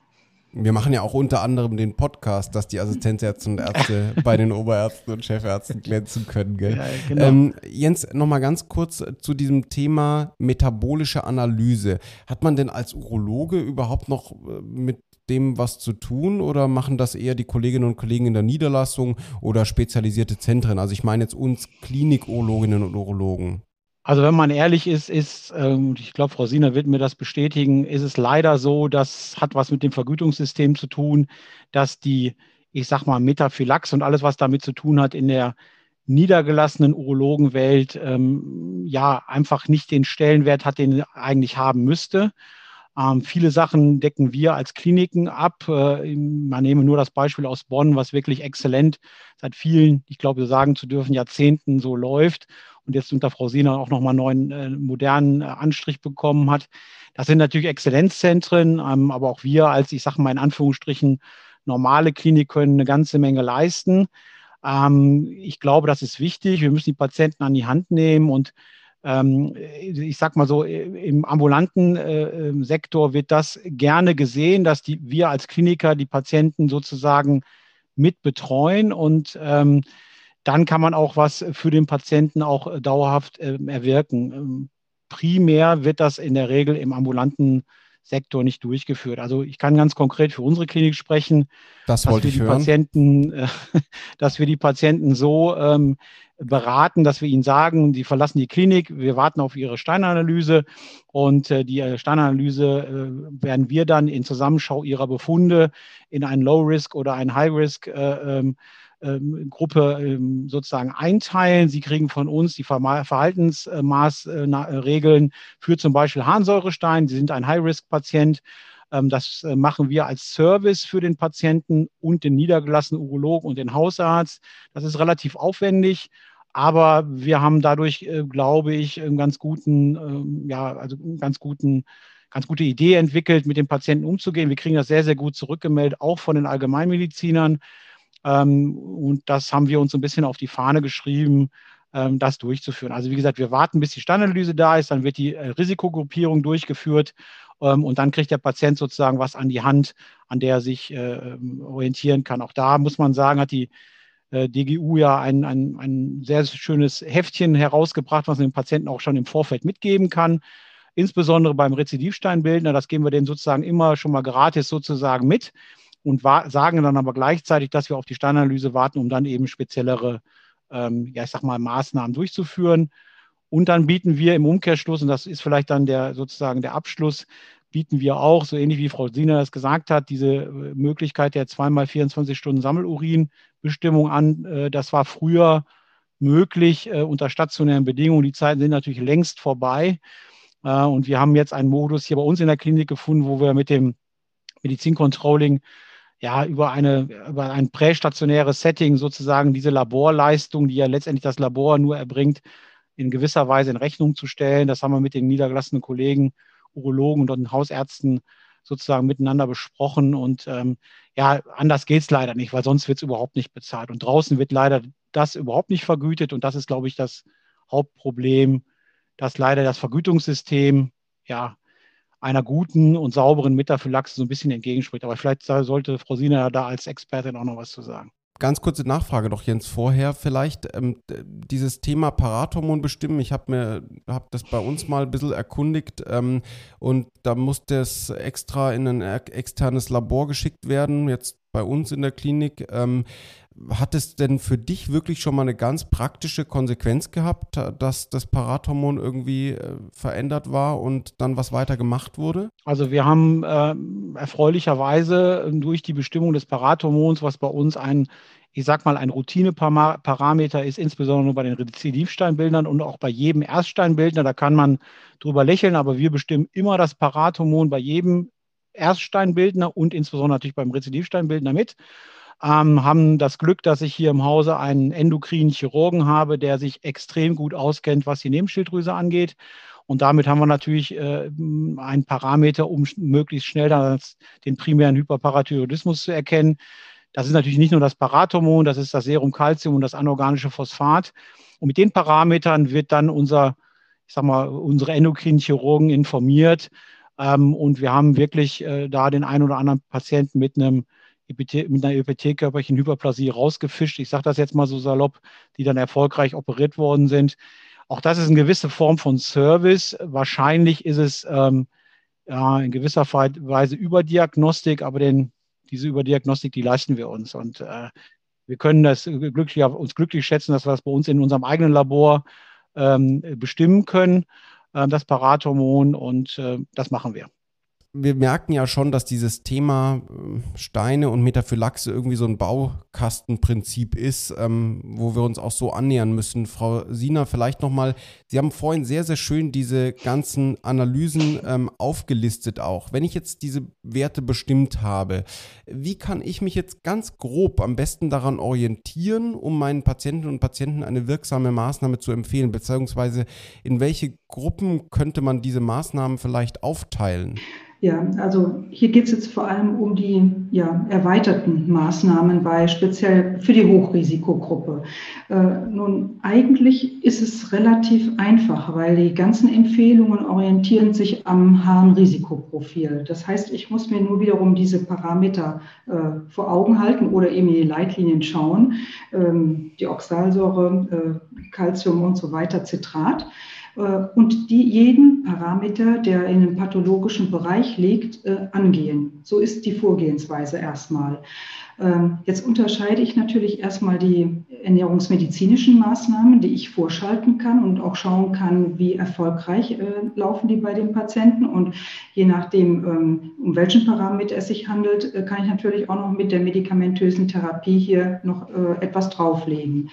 Wir machen ja auch unter anderem den Podcast, dass die Assistenzärzte und Ärzte bei den Oberärzten und Chefärzten glänzen können. Gell? Ja, genau. ähm, Jens, nochmal ganz kurz zu diesem Thema metabolische Analyse. Hat man denn als Urologe überhaupt noch äh, mit dem was zu tun oder machen das eher die Kolleginnen und Kollegen in der Niederlassung oder spezialisierte Zentren? Also ich meine jetzt uns Klinikurologinnen und Urologen. Also wenn man ehrlich ist, ist, ähm, ich glaube, Frau Siener wird mir das bestätigen, ist es leider so, das hat was mit dem Vergütungssystem zu tun, dass die, ich sag mal, Metaphylax und alles, was damit zu tun hat, in der niedergelassenen Urologenwelt ähm, ja einfach nicht den Stellenwert hat, den eigentlich haben müsste. Ähm, viele Sachen decken wir als Kliniken ab. Äh, man nehme nur das Beispiel aus Bonn, was wirklich exzellent seit vielen, ich glaube, sagen zu dürfen, Jahrzehnten so läuft und jetzt unter Frau Sina auch nochmal einen neuen äh, modernen äh, Anstrich bekommen hat. Das sind natürlich Exzellenzzentren, ähm, aber auch wir als, ich sage mal in Anführungsstrichen, normale Klinik können eine ganze Menge leisten. Ähm, ich glaube, das ist wichtig. Wir müssen die Patienten an die Hand nehmen und ich sage mal so, im ambulanten äh, Sektor wird das gerne gesehen, dass die, wir als Kliniker die Patienten sozusagen mit betreuen und ähm, dann kann man auch was für den Patienten auch äh, dauerhaft äh, erwirken. Ähm, primär wird das in der Regel im ambulanten Sektor nicht durchgeführt. Also ich kann ganz konkret für unsere Klinik sprechen, das dass wir die hören. Patienten, äh, dass wir die Patienten so ähm, beraten, dass wir ihnen sagen, sie verlassen die Klinik, wir warten auf ihre Steinanalyse und äh, die äh, Steinanalyse äh, werden wir dann in Zusammenschau ihrer Befunde in ein Low-Risk oder ein High-Risk äh, ähm, ähm, Gruppe ähm, sozusagen einteilen. Sie kriegen von uns die Verhaltensmaßregeln für zum Beispiel Harnsäurestein. Sie sind ein High-Risk-Patient. Ähm, das äh, machen wir als Service für den Patienten und den niedergelassenen Urologen und den Hausarzt. Das ist relativ aufwendig. Aber wir haben dadurch, äh, glaube ich, einen ganz guten, ja, also einen ganz guten ganz gute Idee entwickelt, mit den Patienten umzugehen. Wir kriegen das sehr, sehr gut zurückgemeldet, auch von den Allgemeinmedizinern. Ähm, und das haben wir uns ein bisschen auf die Fahne geschrieben, ähm, das durchzuführen. Also wie gesagt, wir warten, bis die Standanalyse da ist, dann wird die äh, Risikogruppierung durchgeführt ähm, und dann kriegt der Patient sozusagen was an die Hand, an der er sich äh, orientieren kann. Auch da muss man sagen, hat die äh, DGU ja ein, ein, ein sehr schönes Heftchen herausgebracht, was man dem Patienten auch schon im Vorfeld mitgeben kann. Insbesondere beim Rezidivsteinbildner, das geben wir denen sozusagen immer schon mal gratis sozusagen mit und sagen dann aber gleichzeitig, dass wir auf die Steinanalyse warten, um dann eben speziellere, ähm, ja, ich sag mal, Maßnahmen durchzuführen. Und dann bieten wir im Umkehrschluss, und das ist vielleicht dann der sozusagen der Abschluss, bieten wir auch, so ähnlich wie Frau Siener das gesagt hat, diese äh, Möglichkeit der zweimal 24 Stunden Sammelurinbestimmung an. Äh, das war früher möglich äh, unter stationären Bedingungen. Die Zeiten sind natürlich längst vorbei. Und wir haben jetzt einen Modus hier bei uns in der Klinik gefunden, wo wir mit dem Medizincontrolling ja, über, eine, über ein prästationäres Setting sozusagen diese Laborleistung, die ja letztendlich das Labor nur erbringt, in gewisser Weise in Rechnung zu stellen. Das haben wir mit den niedergelassenen Kollegen, Urologen und Hausärzten sozusagen miteinander besprochen. Und ähm, ja, anders geht es leider nicht, weil sonst wird es überhaupt nicht bezahlt. Und draußen wird leider das überhaupt nicht vergütet. Und das ist, glaube ich, das Hauptproblem, dass leider das Vergütungssystem ja einer guten und sauberen Metaphylaxe so ein bisschen entgegenspricht. Aber vielleicht sollte Frau Sina da als Expertin auch noch was zu sagen. Ganz kurze Nachfrage noch, Jens, vorher vielleicht. Ähm, dieses Thema Parathormon bestimmen, ich habe mir hab das bei uns mal ein bisschen erkundigt ähm, und da musste es extra in ein externes Labor geschickt werden, jetzt bei uns in der Klinik. Ähm, hat es denn für dich wirklich schon mal eine ganz praktische Konsequenz gehabt, dass das Parathormon irgendwie äh, verändert war und dann was weiter gemacht wurde? Also wir haben äh, erfreulicherweise durch die Bestimmung des Parathormons, was bei uns ein, ich sag mal, ein Routineparameter ist, insbesondere bei den Rezidivsteinbildern und auch bei jedem Erststeinbildner, da kann man drüber lächeln, aber wir bestimmen immer das Parathormon bei jedem Erststeinbildner und insbesondere natürlich beim Rezidivsteinbildner mit ähm, haben das Glück, dass ich hier im Hause einen endokrinen Chirurgen habe, der sich extrem gut auskennt, was die Nebenschilddrüse angeht. Und damit haben wir natürlich äh, einen Parameter, um möglichst schnell den primären Hyperparathyroidismus zu erkennen. Das ist natürlich nicht nur das Parathormon, das ist das Serum Calcium und das anorganische Phosphat. Und mit den Parametern wird dann unser, ich sag mal, unsere Endokrinchirurgen informiert. Ähm, und wir haben wirklich äh, da den einen oder anderen Patienten mit einem mit einer EPT-Körperchen Hyperplasie rausgefischt. Ich sage das jetzt mal so salopp, die dann erfolgreich operiert worden sind. Auch das ist eine gewisse Form von Service. Wahrscheinlich ist es ähm, ja, in gewisser Weise Überdiagnostik, aber den, diese Überdiagnostik, die leisten wir uns. Und äh, wir können das glücklich, uns glücklich schätzen, dass wir das bei uns in unserem eigenen Labor ähm, bestimmen können, das Parathormon. Und äh, das machen wir wir merken ja schon, dass dieses Thema ähm, Steine und Metaphylaxe irgendwie so ein Baukastenprinzip ist, ähm, wo wir uns auch so annähern müssen. Frau Sina, vielleicht nochmal, Sie haben vorhin sehr, sehr schön diese ganzen Analysen ähm, aufgelistet auch. Wenn ich jetzt diese Werte bestimmt habe, wie kann ich mich jetzt ganz grob am besten daran orientieren, um meinen Patienten und Patienten eine wirksame Maßnahme zu empfehlen, beziehungsweise in welche Gruppen könnte man diese Maßnahmen vielleicht aufteilen? Ja, also hier geht es jetzt vor allem um die ja, erweiterten Maßnahmen bei speziell für die Hochrisikogruppe. Äh, nun, eigentlich ist es relativ einfach, weil die ganzen Empfehlungen orientieren sich am Harnrisikoprofil. Das heißt, ich muss mir nur wiederum diese Parameter äh, vor Augen halten oder eben in die Leitlinien schauen. Ähm, die Oxalsäure, äh, Calcium und so weiter, Citrat. Äh, und die jeden Parameter, der in einem pathologischen Bereich liegt, äh, angehen. So ist die Vorgehensweise erstmal. Ähm, jetzt unterscheide ich natürlich erstmal die ernährungsmedizinischen Maßnahmen, die ich vorschalten kann und auch schauen kann, wie erfolgreich äh, laufen die bei den Patienten. Und je nachdem, ähm, um welchen Parameter es sich handelt, kann ich natürlich auch noch mit der medikamentösen Therapie hier noch etwas drauflegen.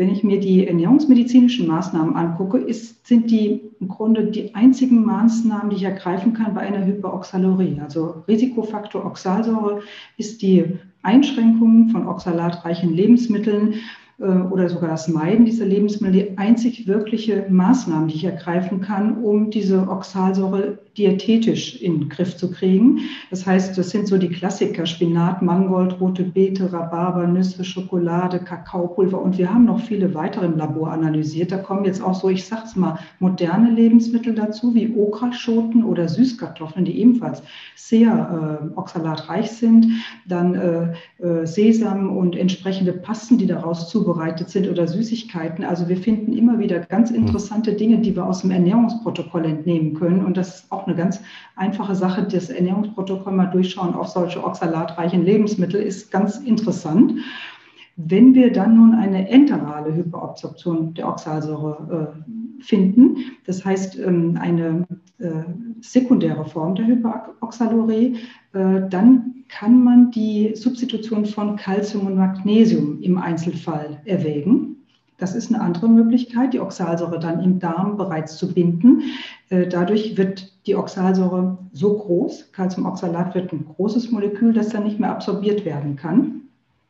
Wenn ich mir die ernährungsmedizinischen Maßnahmen angucke, ist, sind die im Grunde die einzigen Maßnahmen, die ich ergreifen kann bei einer Hyperoxalurie. Also Risikofaktor Oxalsäure ist die Einschränkung von oxalatreichen Lebensmitteln oder sogar das Meiden dieser Lebensmittel die einzig wirkliche Maßnahme, die ich ergreifen kann, um diese Oxalsäure diätetisch in den Griff zu kriegen. Das heißt, das sind so die Klassiker, Spinat, Mangold, rote Beete, Rhabarber, Nüsse, Schokolade, Kakaopulver und wir haben noch viele weitere im Labor analysiert. Da kommen jetzt auch so, ich sag's mal, moderne Lebensmittel dazu, wie Okraschoten oder Süßkartoffeln, die ebenfalls sehr äh, oxalatreich sind. Dann äh, äh, Sesam und entsprechende Pasten, die daraus zubereitet sind oder Süßigkeiten. Also wir finden immer wieder ganz interessante Dinge, die wir aus dem Ernährungsprotokoll entnehmen können und das ist auch eine ganz einfache Sache. Das Ernährungsprotokoll mal durchschauen auf solche oxalatreichen Lebensmittel ist ganz interessant. Wenn wir dann nun eine enterale Hyperabsorption der Oxalsäure äh, finden, das heißt ähm, eine äh, sekundäre Form der Hyperoxalurie, äh, dann kann man die Substitution von Calcium und Magnesium im Einzelfall erwägen. Das ist eine andere Möglichkeit, die Oxalsäure dann im Darm bereits zu binden. Äh, dadurch wird die Oxalsäure so groß, Calciumoxalat wird ein großes Molekül, das dann nicht mehr absorbiert werden kann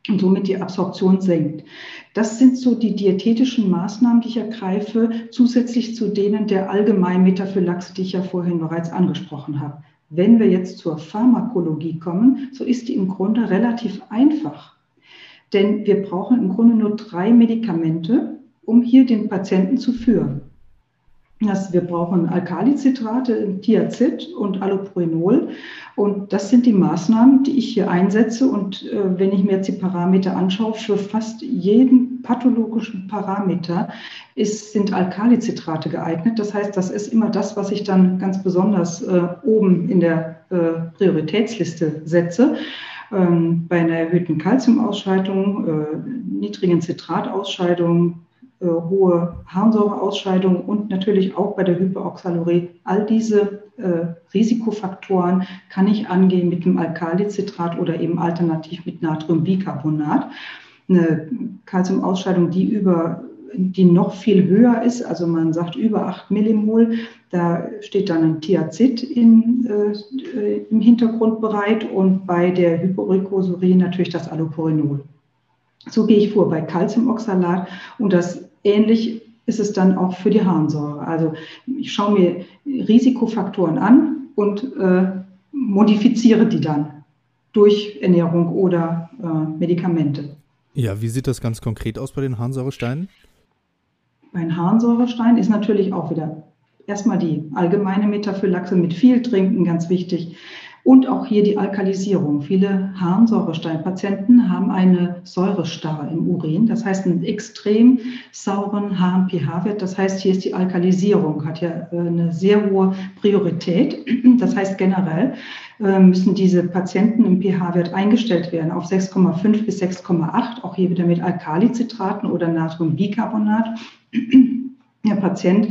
und somit die Absorption senkt. Das sind so die diätetischen Maßnahmen, die ich ergreife, zusätzlich zu denen der allgemeinen Metaphylaxe, die ich ja vorhin bereits angesprochen habe. Wenn wir jetzt zur Pharmakologie kommen, so ist die im Grunde relativ einfach. Denn wir brauchen im Grunde nur drei Medikamente, um hier den Patienten zu führen. Das, wir brauchen Alkalizitrate, Thiazid und Allopurinol. Und das sind die Maßnahmen, die ich hier einsetze. Und äh, wenn ich mir jetzt die Parameter anschaue, für fast jeden pathologischen Parameter ist, sind Alkalizitrate geeignet. Das heißt, das ist immer das, was ich dann ganz besonders äh, oben in der äh, Prioritätsliste setze ähm, bei einer erhöhten Kalziumausscheidung, äh, niedrigen Zitratausscheidung, äh, hohe Harnsäureausscheidung und natürlich auch bei der Hyperoxalurie. All diese äh, Risikofaktoren kann ich angehen mit dem Alkalicitrat oder eben alternativ mit Natriumbicarbonat. Eine Kalziumausscheidung, die über die noch viel höher ist, also man sagt über 8 Millimol, da steht dann ein Thiazid in, äh, im Hintergrund bereit und bei der Hyperurikosurie natürlich das Allopurinol. So gehe ich vor bei Calciumoxalat und das ähnlich ist es dann auch für die Harnsäure. Also ich schaue mir Risikofaktoren an und äh, modifiziere die dann durch Ernährung oder äh, Medikamente. Ja, wie sieht das ganz konkret aus bei den Harnsäuresteinen? Bei den Harnsäuresteinen ist natürlich auch wieder erstmal die allgemeine Metaphylaxe mit viel Trinken ganz wichtig. Und auch hier die Alkalisierung. Viele Harnsäuresteinpatienten haben eine Säurestarre im Urin, das heißt einen extrem sauren Harn-pH-Wert. Das heißt, hier ist die Alkalisierung, hat ja äh, eine sehr hohe Priorität. Das heißt, generell äh, müssen diese Patienten im pH-Wert eingestellt werden auf 6,5 bis 6,8, auch hier wieder mit Alkalizitraten oder Natriumbicarbonat. Der Patient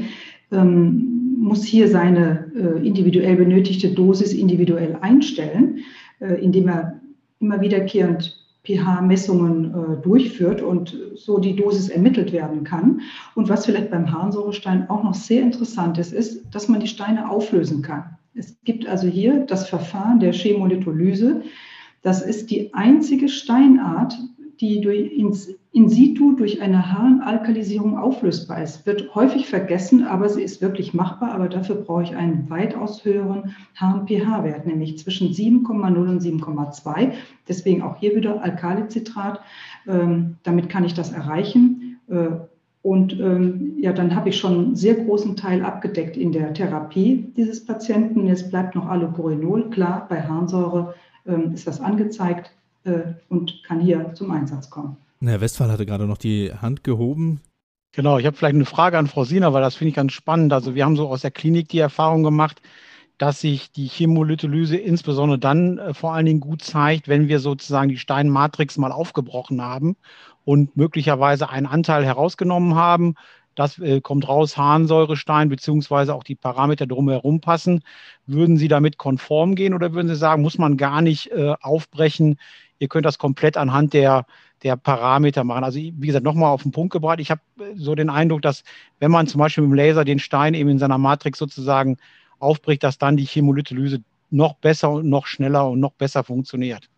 ähm, muss hier seine äh, individuell benötigte Dosis individuell einstellen, äh, indem er immer wiederkehrend pH-Messungen äh, durchführt und so die Dosis ermittelt werden kann. Und was vielleicht beim Harnsäurestein auch noch sehr interessant ist, ist, dass man die Steine auflösen kann. Es gibt also hier das Verfahren der Chemolitholyse. Das ist die einzige Steinart, die durch ins in situ durch eine Harnalkalisierung auflösbar ist. Wird häufig vergessen, aber sie ist wirklich machbar. Aber dafür brauche ich einen weitaus höheren Harn-pH-Wert, nämlich zwischen 7,0 und 7,2. Deswegen auch hier wieder Alkalicitrat. Ähm, damit kann ich das erreichen. Äh, und ähm, ja, dann habe ich schon einen sehr großen Teil abgedeckt in der Therapie dieses Patienten. Jetzt bleibt noch Allopurinol. Klar, bei Harnsäure ähm, ist das angezeigt äh, und kann hier zum Einsatz kommen. Herr Westphal hatte gerade noch die Hand gehoben. Genau, ich habe vielleicht eine Frage an Frau Siener, weil das finde ich ganz spannend. Also wir haben so aus der Klinik die Erfahrung gemacht, dass sich die Chemolytolyse insbesondere dann äh, vor allen Dingen gut zeigt, wenn wir sozusagen die Steinmatrix mal aufgebrochen haben und möglicherweise einen Anteil herausgenommen haben. Das äh, kommt raus, Harnsäurestein, beziehungsweise auch die Parameter drumherum passen. Würden Sie damit konform gehen oder würden Sie sagen, muss man gar nicht äh, aufbrechen? Ihr könnt das komplett anhand der der Parameter machen. Also wie gesagt, nochmal auf den Punkt gebracht. Ich habe äh, so den Eindruck, dass wenn man zum Beispiel mit dem Laser den Stein eben in seiner Matrix sozusagen aufbricht, dass dann die Chemolytolyse noch besser und noch schneller und noch besser funktioniert.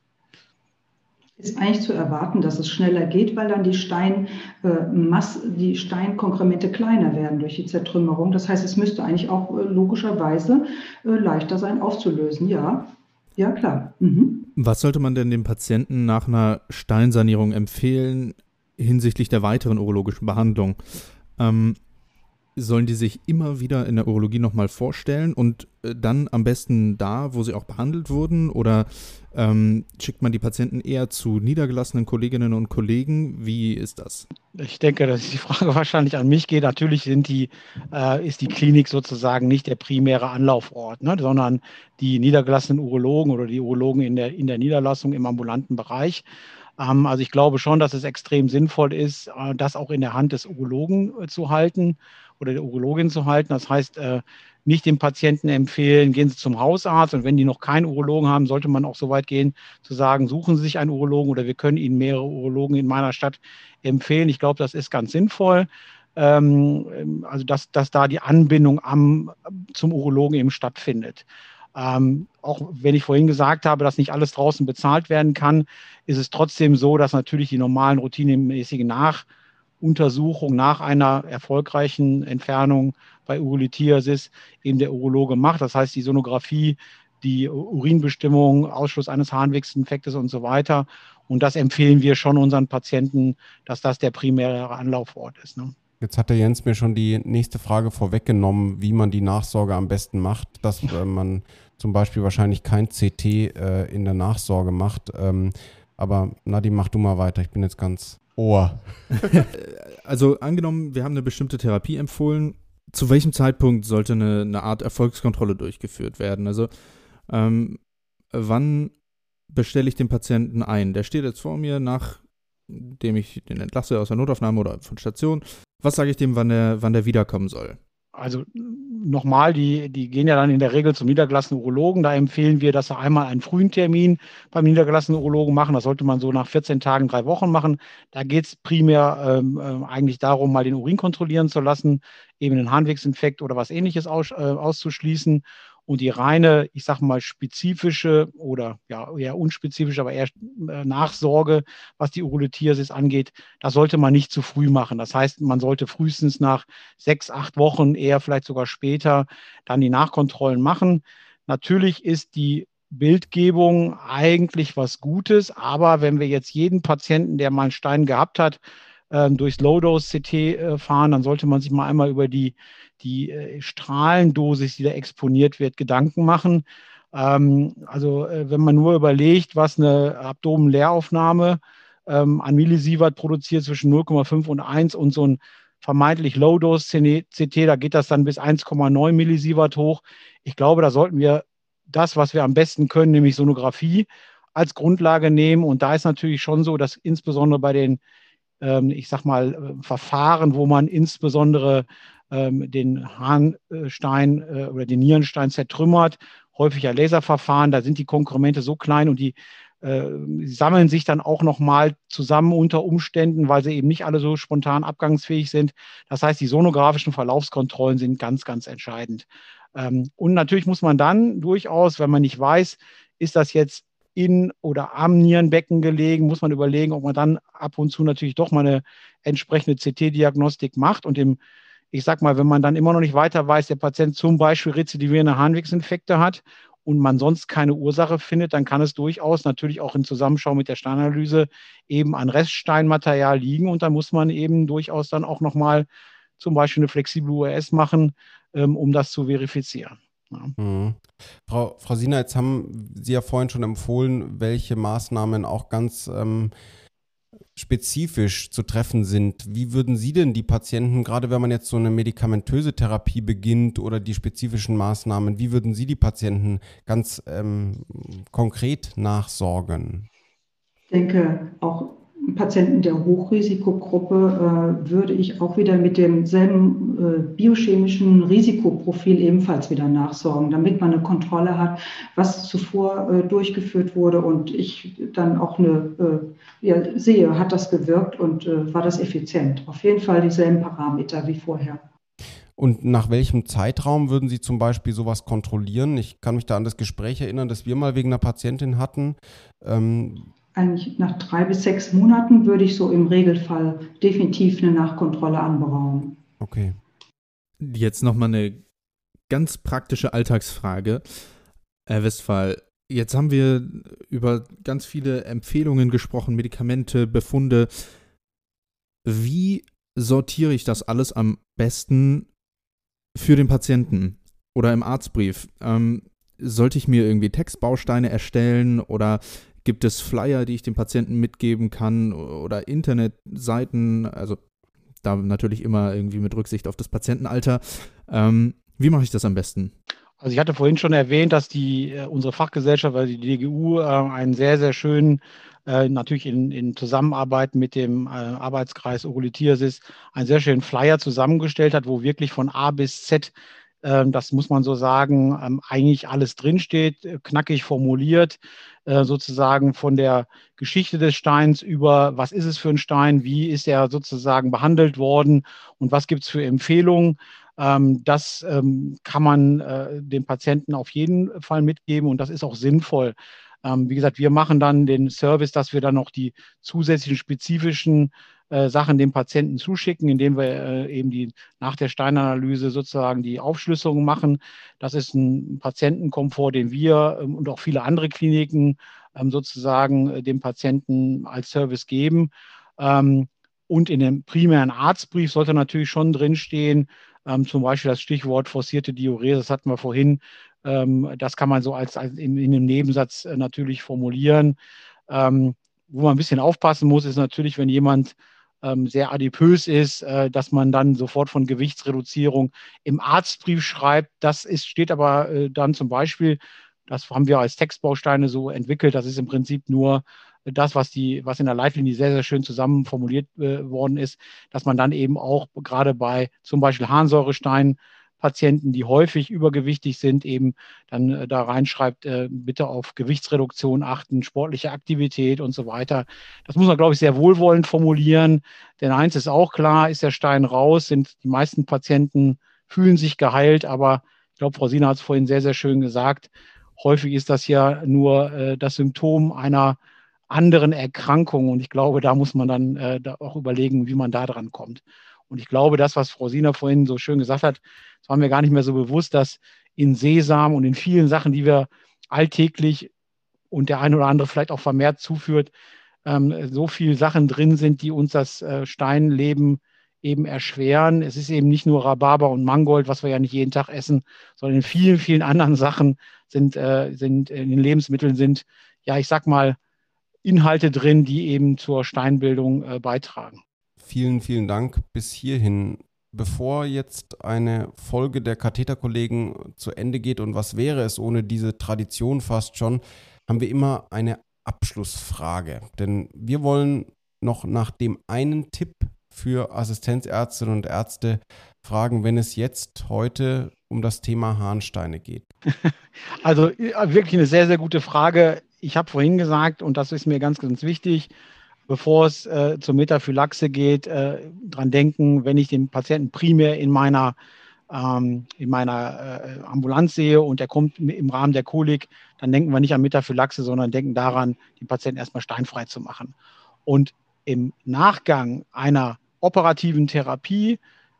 Ist eigentlich zu erwarten, dass es schneller geht, weil dann die, Stein, äh, die Steinkonkremente kleiner werden durch die Zertrümmerung. Das heißt, es müsste eigentlich auch äh, logischerweise äh, leichter sein aufzulösen. Ja, ja klar. Mhm. Was sollte man denn dem Patienten nach einer Steinsanierung empfehlen hinsichtlich der weiteren urologischen Behandlung? Ähm, sollen die sich immer wieder in der Urologie nochmal vorstellen und äh, dann am besten da, wo sie auch behandelt wurden? Oder ähm, schickt man die Patienten eher zu niedergelassenen Kolleginnen und Kollegen? Wie ist das? Ich denke, dass die Frage wahrscheinlich an mich geht. Natürlich die, äh, ist die Klinik sozusagen nicht der primäre Anlaufort, ne, sondern die niedergelassenen Urologen oder die Urologen in der, in der Niederlassung im ambulanten Bereich. Ähm, also ich glaube schon, dass es extrem sinnvoll ist, äh, das auch in der Hand des Urologen äh, zu halten oder der Urologin zu halten. Das heißt, äh, nicht dem Patienten empfehlen, gehen Sie zum Hausarzt und wenn die noch keinen Urologen haben, sollte man auch so weit gehen, zu sagen, suchen Sie sich einen Urologen oder wir können Ihnen mehrere Urologen in meiner Stadt empfehlen. Ich glaube, das ist ganz sinnvoll. Ähm, also, dass, dass da die Anbindung am, zum Urologen eben stattfindet. Ähm, auch wenn ich vorhin gesagt habe, dass nicht alles draußen bezahlt werden kann, ist es trotzdem so, dass natürlich die normalen routinemäßigen Nach- Untersuchung nach einer erfolgreichen Entfernung bei Urolithiasis eben der Urologe macht. Das heißt, die Sonographie, die Urinbestimmung, Ausschluss eines Harnwegsinfektes und so weiter. Und das empfehlen wir schon unseren Patienten, dass das der primäre Anlaufort ist. Ne? Jetzt hat der Jens mir schon die nächste Frage vorweggenommen, wie man die Nachsorge am besten macht, dass äh, man zum Beispiel wahrscheinlich kein CT äh, in der Nachsorge macht. Ähm, aber Nadim, mach du mal weiter. Ich bin jetzt ganz Ohr. also angenommen, wir haben eine bestimmte Therapie empfohlen. Zu welchem Zeitpunkt sollte eine, eine Art Erfolgskontrolle durchgeführt werden? Also ähm, wann bestelle ich den Patienten ein? Der steht jetzt vor mir, nachdem ich den entlasse aus der Notaufnahme oder von Station. Was sage ich dem, wann der, wann der wiederkommen soll? Also nochmal, die, die gehen ja dann in der Regel zum niedergelassenen Urologen. Da empfehlen wir, dass sie einmal einen frühen Termin beim niedergelassenen Urologen machen. Das sollte man so nach 14 Tagen, drei Wochen machen. Da geht es primär ähm, äh, eigentlich darum, mal den Urin kontrollieren zu lassen, eben einen Harnwegsinfekt oder was ähnliches aus, äh, auszuschließen. Und die reine, ich sage mal, spezifische oder ja eher unspezifische, aber eher äh, Nachsorge, was die Urolithiasis angeht, das sollte man nicht zu früh machen. Das heißt, man sollte frühestens nach sechs, acht Wochen, eher vielleicht sogar später, dann die Nachkontrollen machen. Natürlich ist die Bildgebung eigentlich was Gutes, aber wenn wir jetzt jeden Patienten, der mal einen Stein gehabt hat, ähm, durchs Low-Dose-CT äh, fahren, dann sollte man sich mal einmal über die die äh, Strahlendosis, die da exponiert wird, Gedanken machen. Ähm, also äh, wenn man nur überlegt, was eine Abdomenleeraufnahme ähm, an Millisievert produziert zwischen 0,5 und 1 und so ein vermeintlich Low-Dose-CT, da geht das dann bis 1,9 Millisievert hoch. Ich glaube, da sollten wir das, was wir am besten können, nämlich Sonographie, als Grundlage nehmen. Und da ist natürlich schon so, dass insbesondere bei den, ich sag mal, äh, Verfahren, wo man insbesondere ähm, den Harnstein äh, oder den Nierenstein zertrümmert, häufig ja Laserverfahren, da sind die Konkremente so klein und die äh, sammeln sich dann auch nochmal zusammen unter Umständen, weil sie eben nicht alle so spontan abgangsfähig sind. Das heißt, die sonografischen Verlaufskontrollen sind ganz, ganz entscheidend. Ähm, und natürlich muss man dann durchaus, wenn man nicht weiß, ist das jetzt in oder am Nierenbecken gelegen, muss man überlegen, ob man dann ab und zu natürlich doch mal eine entsprechende CT-Diagnostik macht und im ich sag mal, wenn man dann immer noch nicht weiter weiß, der Patient zum Beispiel rezidivierende Harnwegsinfekte hat und man sonst keine Ursache findet, dann kann es durchaus natürlich auch in Zusammenschau mit der Steinanalyse eben an Reststeinmaterial liegen und dann muss man eben durchaus dann auch nochmal zum Beispiel eine flexible URS machen, ähm, um das zu verifizieren. Ja. Mhm. Frau, Frau Sina, jetzt haben Sie ja vorhin schon empfohlen, welche Maßnahmen auch ganz ähm, spezifisch zu treffen sind. Wie würden Sie denn die Patienten, gerade wenn man jetzt so eine medikamentöse Therapie beginnt oder die spezifischen Maßnahmen, wie würden Sie die Patienten ganz ähm, konkret nachsorgen? Ich denke, auch Patienten der Hochrisikogruppe äh, würde ich auch wieder mit demselben äh, biochemischen Risikoprofil ebenfalls wieder nachsorgen, damit man eine Kontrolle hat, was zuvor äh, durchgeführt wurde und ich dann auch eine, äh, ja, sehe, hat das gewirkt und äh, war das effizient. Auf jeden Fall dieselben Parameter wie vorher. Und nach welchem Zeitraum würden Sie zum Beispiel sowas kontrollieren? Ich kann mich da an das Gespräch erinnern, das wir mal wegen einer Patientin hatten. Ähm, eigentlich nach drei bis sechs Monaten würde ich so im Regelfall definitiv eine Nachkontrolle anberaumen. Okay. Jetzt nochmal eine ganz praktische Alltagsfrage. Herr Westphal, jetzt haben wir über ganz viele Empfehlungen gesprochen, Medikamente, Befunde. Wie sortiere ich das alles am besten für den Patienten oder im Arztbrief? Ähm, sollte ich mir irgendwie Textbausteine erstellen oder Gibt es Flyer, die ich dem Patienten mitgeben kann oder Internetseiten? Also da natürlich immer irgendwie mit Rücksicht auf das Patientenalter. Ähm, wie mache ich das am besten? Also ich hatte vorhin schon erwähnt, dass die äh, unsere Fachgesellschaft, also die DGU, äh, einen sehr, sehr schönen, äh, natürlich in, in Zusammenarbeit mit dem äh, Arbeitskreis Urolithiasis, einen sehr schönen Flyer zusammengestellt hat, wo wirklich von A bis Z das muss man so sagen, ähm, eigentlich alles drinsteht, äh, knackig formuliert, äh, sozusagen von der Geschichte des Steins über, was ist es für ein Stein, wie ist er sozusagen behandelt worden und was gibt es für Empfehlungen. Ähm, das kann man äh, dem Patienten auf jeden Fall mitgeben und das ist auch sinnvoll. Wie gesagt, wir machen dann den Service, dass wir dann noch die zusätzlichen spezifischen äh, Sachen dem Patienten zuschicken, indem wir äh, eben die nach der Steinanalyse sozusagen die Aufschlüsselung machen. Das ist ein Patientenkomfort, den wir ähm, und auch viele andere Kliniken ähm, sozusagen äh, dem Patienten als Service geben. Ähm, und in dem primären Arztbrief sollte natürlich schon drinstehen, ähm, zum Beispiel das Stichwort forcierte Diurese, das hatten wir vorhin. Ähm, das kann man so als, als in, in, einem Nebensatz äh, natürlich formulieren. Ähm, wo man ein bisschen aufpassen muss, ist natürlich, wenn jemand ähm, sehr adipös ist, äh, dass man dann sofort von Gewichtsreduzierung im Arztbrief schreibt. Das ist, steht aber äh, dann zum Beispiel, das haben wir als Textbausteine so entwickelt, das ist im Prinzip nur das, was, die, was in der Leitlinie sehr, sehr schön zusammen formuliert äh, worden ist, dass man dann eben auch gerade bei zum Beispiel Harnsäuresteinen Patienten, die häufig übergewichtig sind, eben dann äh, da reinschreibt, äh, bitte auf Gewichtsreduktion achten, sportliche Aktivität und so weiter. Das muss man, glaube ich, sehr wohlwollend formulieren. Denn eins ist auch klar, ist der Stein raus, sind die meisten Patienten fühlen sich geheilt, aber ich glaube, Frau Sina hat es vorhin sehr, sehr schön gesagt. Häufig ist das ja nur äh, das Symptom einer anderen Erkrankung. Und ich glaube, da muss man dann äh, da auch überlegen, wie man da dran kommt. Und ich glaube, das, was Frau Sina vorhin so schön gesagt hat, das war mir gar nicht mehr so bewusst, dass in Sesam und in vielen Sachen, die wir alltäglich und der eine oder andere vielleicht auch vermehrt zuführt, ähm, so viele Sachen drin sind, die uns das äh, Steinleben eben erschweren. Es ist eben nicht nur Rhabarber und Mangold, was wir ja nicht jeden Tag essen, sondern in vielen, vielen anderen Sachen sind, äh, sind in den Lebensmitteln sind, ja, ich sag mal, Inhalte drin, die eben zur Steinbildung äh, beitragen. Vielen, vielen Dank bis hierhin. Bevor jetzt eine Folge der Katheterkollegen zu Ende geht und was wäre es ohne diese Tradition fast schon, haben wir immer eine Abschlussfrage. Denn wir wollen noch nach dem einen Tipp für Assistenzärztinnen und Ärzte fragen, wenn es jetzt heute um das Thema Harnsteine geht? Also wirklich eine sehr, sehr gute Frage. Ich habe vorhin gesagt, und das ist mir ganz, ganz wichtig, bevor es äh, zur Metaphylaxe geht, äh, dran denken, wenn ich den Patienten primär in meiner, ähm, in meiner äh, Ambulanz sehe und der kommt im Rahmen der Kolik, dann denken wir nicht an Metaphylaxe, sondern denken daran, den Patienten erstmal steinfrei zu machen. Und im Nachgang einer operativen Therapie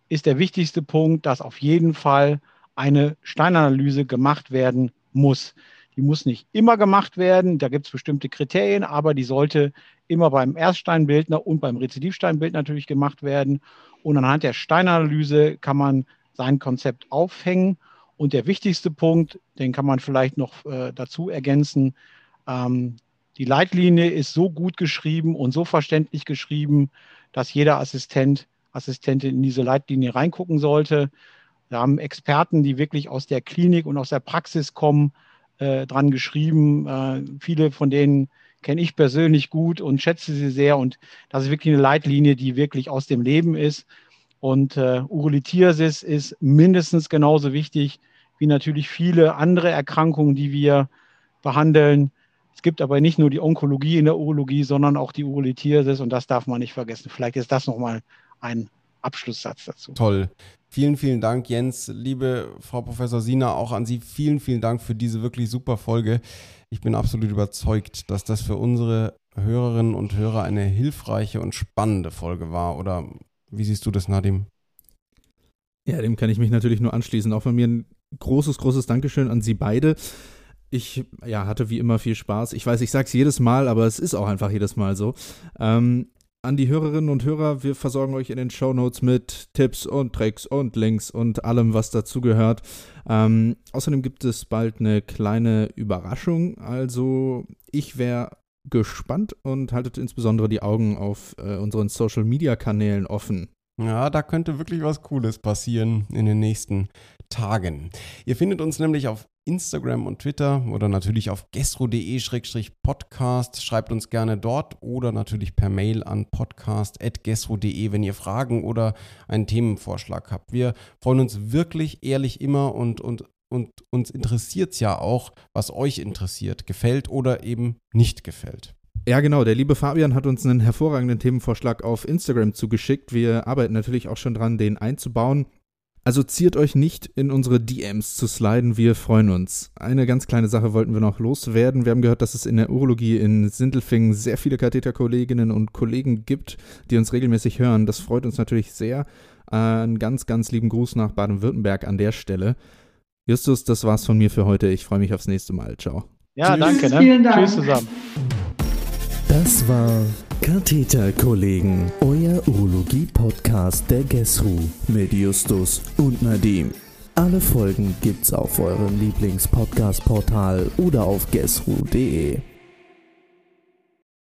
ist der wichtigste Punkt, dass auf jeden Fall eine Steinanalyse gemacht werden muss. Die muss nicht immer gemacht werden, da gibt es bestimmte Kriterien, aber die sollte immer beim Erststeinbildner und beim Rezidivsteinbild natürlich gemacht werden. Und anhand der Steinanalyse kann man sein Konzept aufhängen. Und der wichtigste Punkt, den kann man vielleicht noch äh, dazu ergänzen, ähm, die Leitlinie ist so gut geschrieben und so verständlich geschrieben, dass jeder Assistent, Assistentin in diese Leitlinie reingucken sollte. Wir haben Experten, die wirklich aus der Klinik und aus der Praxis kommen, äh, dran geschrieben. Äh, viele von denen kenne ich persönlich gut und schätze sie sehr. Und das ist wirklich eine Leitlinie, die wirklich aus dem Leben ist. Und äh, Urolithiasis ist mindestens genauso wichtig wie natürlich viele andere Erkrankungen, die wir behandeln. Es gibt aber nicht nur die Onkologie in der Urologie, sondern auch die Urolithiasis und das darf man nicht vergessen. Vielleicht ist das nochmal ein Abschlusssatz dazu. Toll. Vielen, vielen Dank, Jens. Liebe Frau Professor Sina, auch an Sie vielen, vielen Dank für diese wirklich super Folge. Ich bin absolut überzeugt, dass das für unsere Hörerinnen und Hörer eine hilfreiche und spannende Folge war. Oder wie siehst du das, Nadim? Ja, dem kann ich mich natürlich nur anschließen. Auch von mir ein großes, großes Dankeschön an Sie beide. Ich ja, hatte wie immer viel Spaß. Ich weiß, ich sage es jedes Mal, aber es ist auch einfach jedes Mal so. Ähm, an die Hörerinnen und Hörer, wir versorgen euch in den Show Notes mit Tipps und Tricks und Links und allem, was dazugehört. Ähm, außerdem gibt es bald eine kleine Überraschung. Also ich wäre gespannt und haltet insbesondere die Augen auf äh, unseren Social Media Kanälen offen. Ja, da könnte wirklich was Cooles passieren in den nächsten Tagen. Ihr findet uns nämlich auf Instagram und Twitter oder natürlich auf gestro.de-podcast. Schreibt uns gerne dort oder natürlich per Mail an podcast.gestro.de, wenn ihr Fragen oder einen Themenvorschlag habt. Wir freuen uns wirklich ehrlich immer und, und, und uns interessiert es ja auch, was euch interessiert, gefällt oder eben nicht gefällt. Ja, genau. Der liebe Fabian hat uns einen hervorragenden Themenvorschlag auf Instagram zugeschickt. Wir arbeiten natürlich auch schon dran, den einzubauen. Also ziert euch nicht in unsere DMs zu sliden, wir freuen uns. Eine ganz kleine Sache wollten wir noch loswerden. Wir haben gehört, dass es in der Urologie in Sindelfingen sehr viele Katheterkolleginnen und Kollegen gibt, die uns regelmäßig hören. Das freut uns natürlich sehr. Einen ganz, ganz lieben Gruß nach Baden-Württemberg an der Stelle. Justus, das war's von mir für heute. Ich freue mich aufs nächste Mal. Ciao. Ja, Tschüss. danke. Ne? Vielen Dank. Tschüss zusammen. Das war Katheterkollegen, euer Urologie-Podcast der GESRU mit Justus und Nadim. Alle Folgen gibt's auf eurem Lieblings-Podcast-Portal oder auf gesru.de.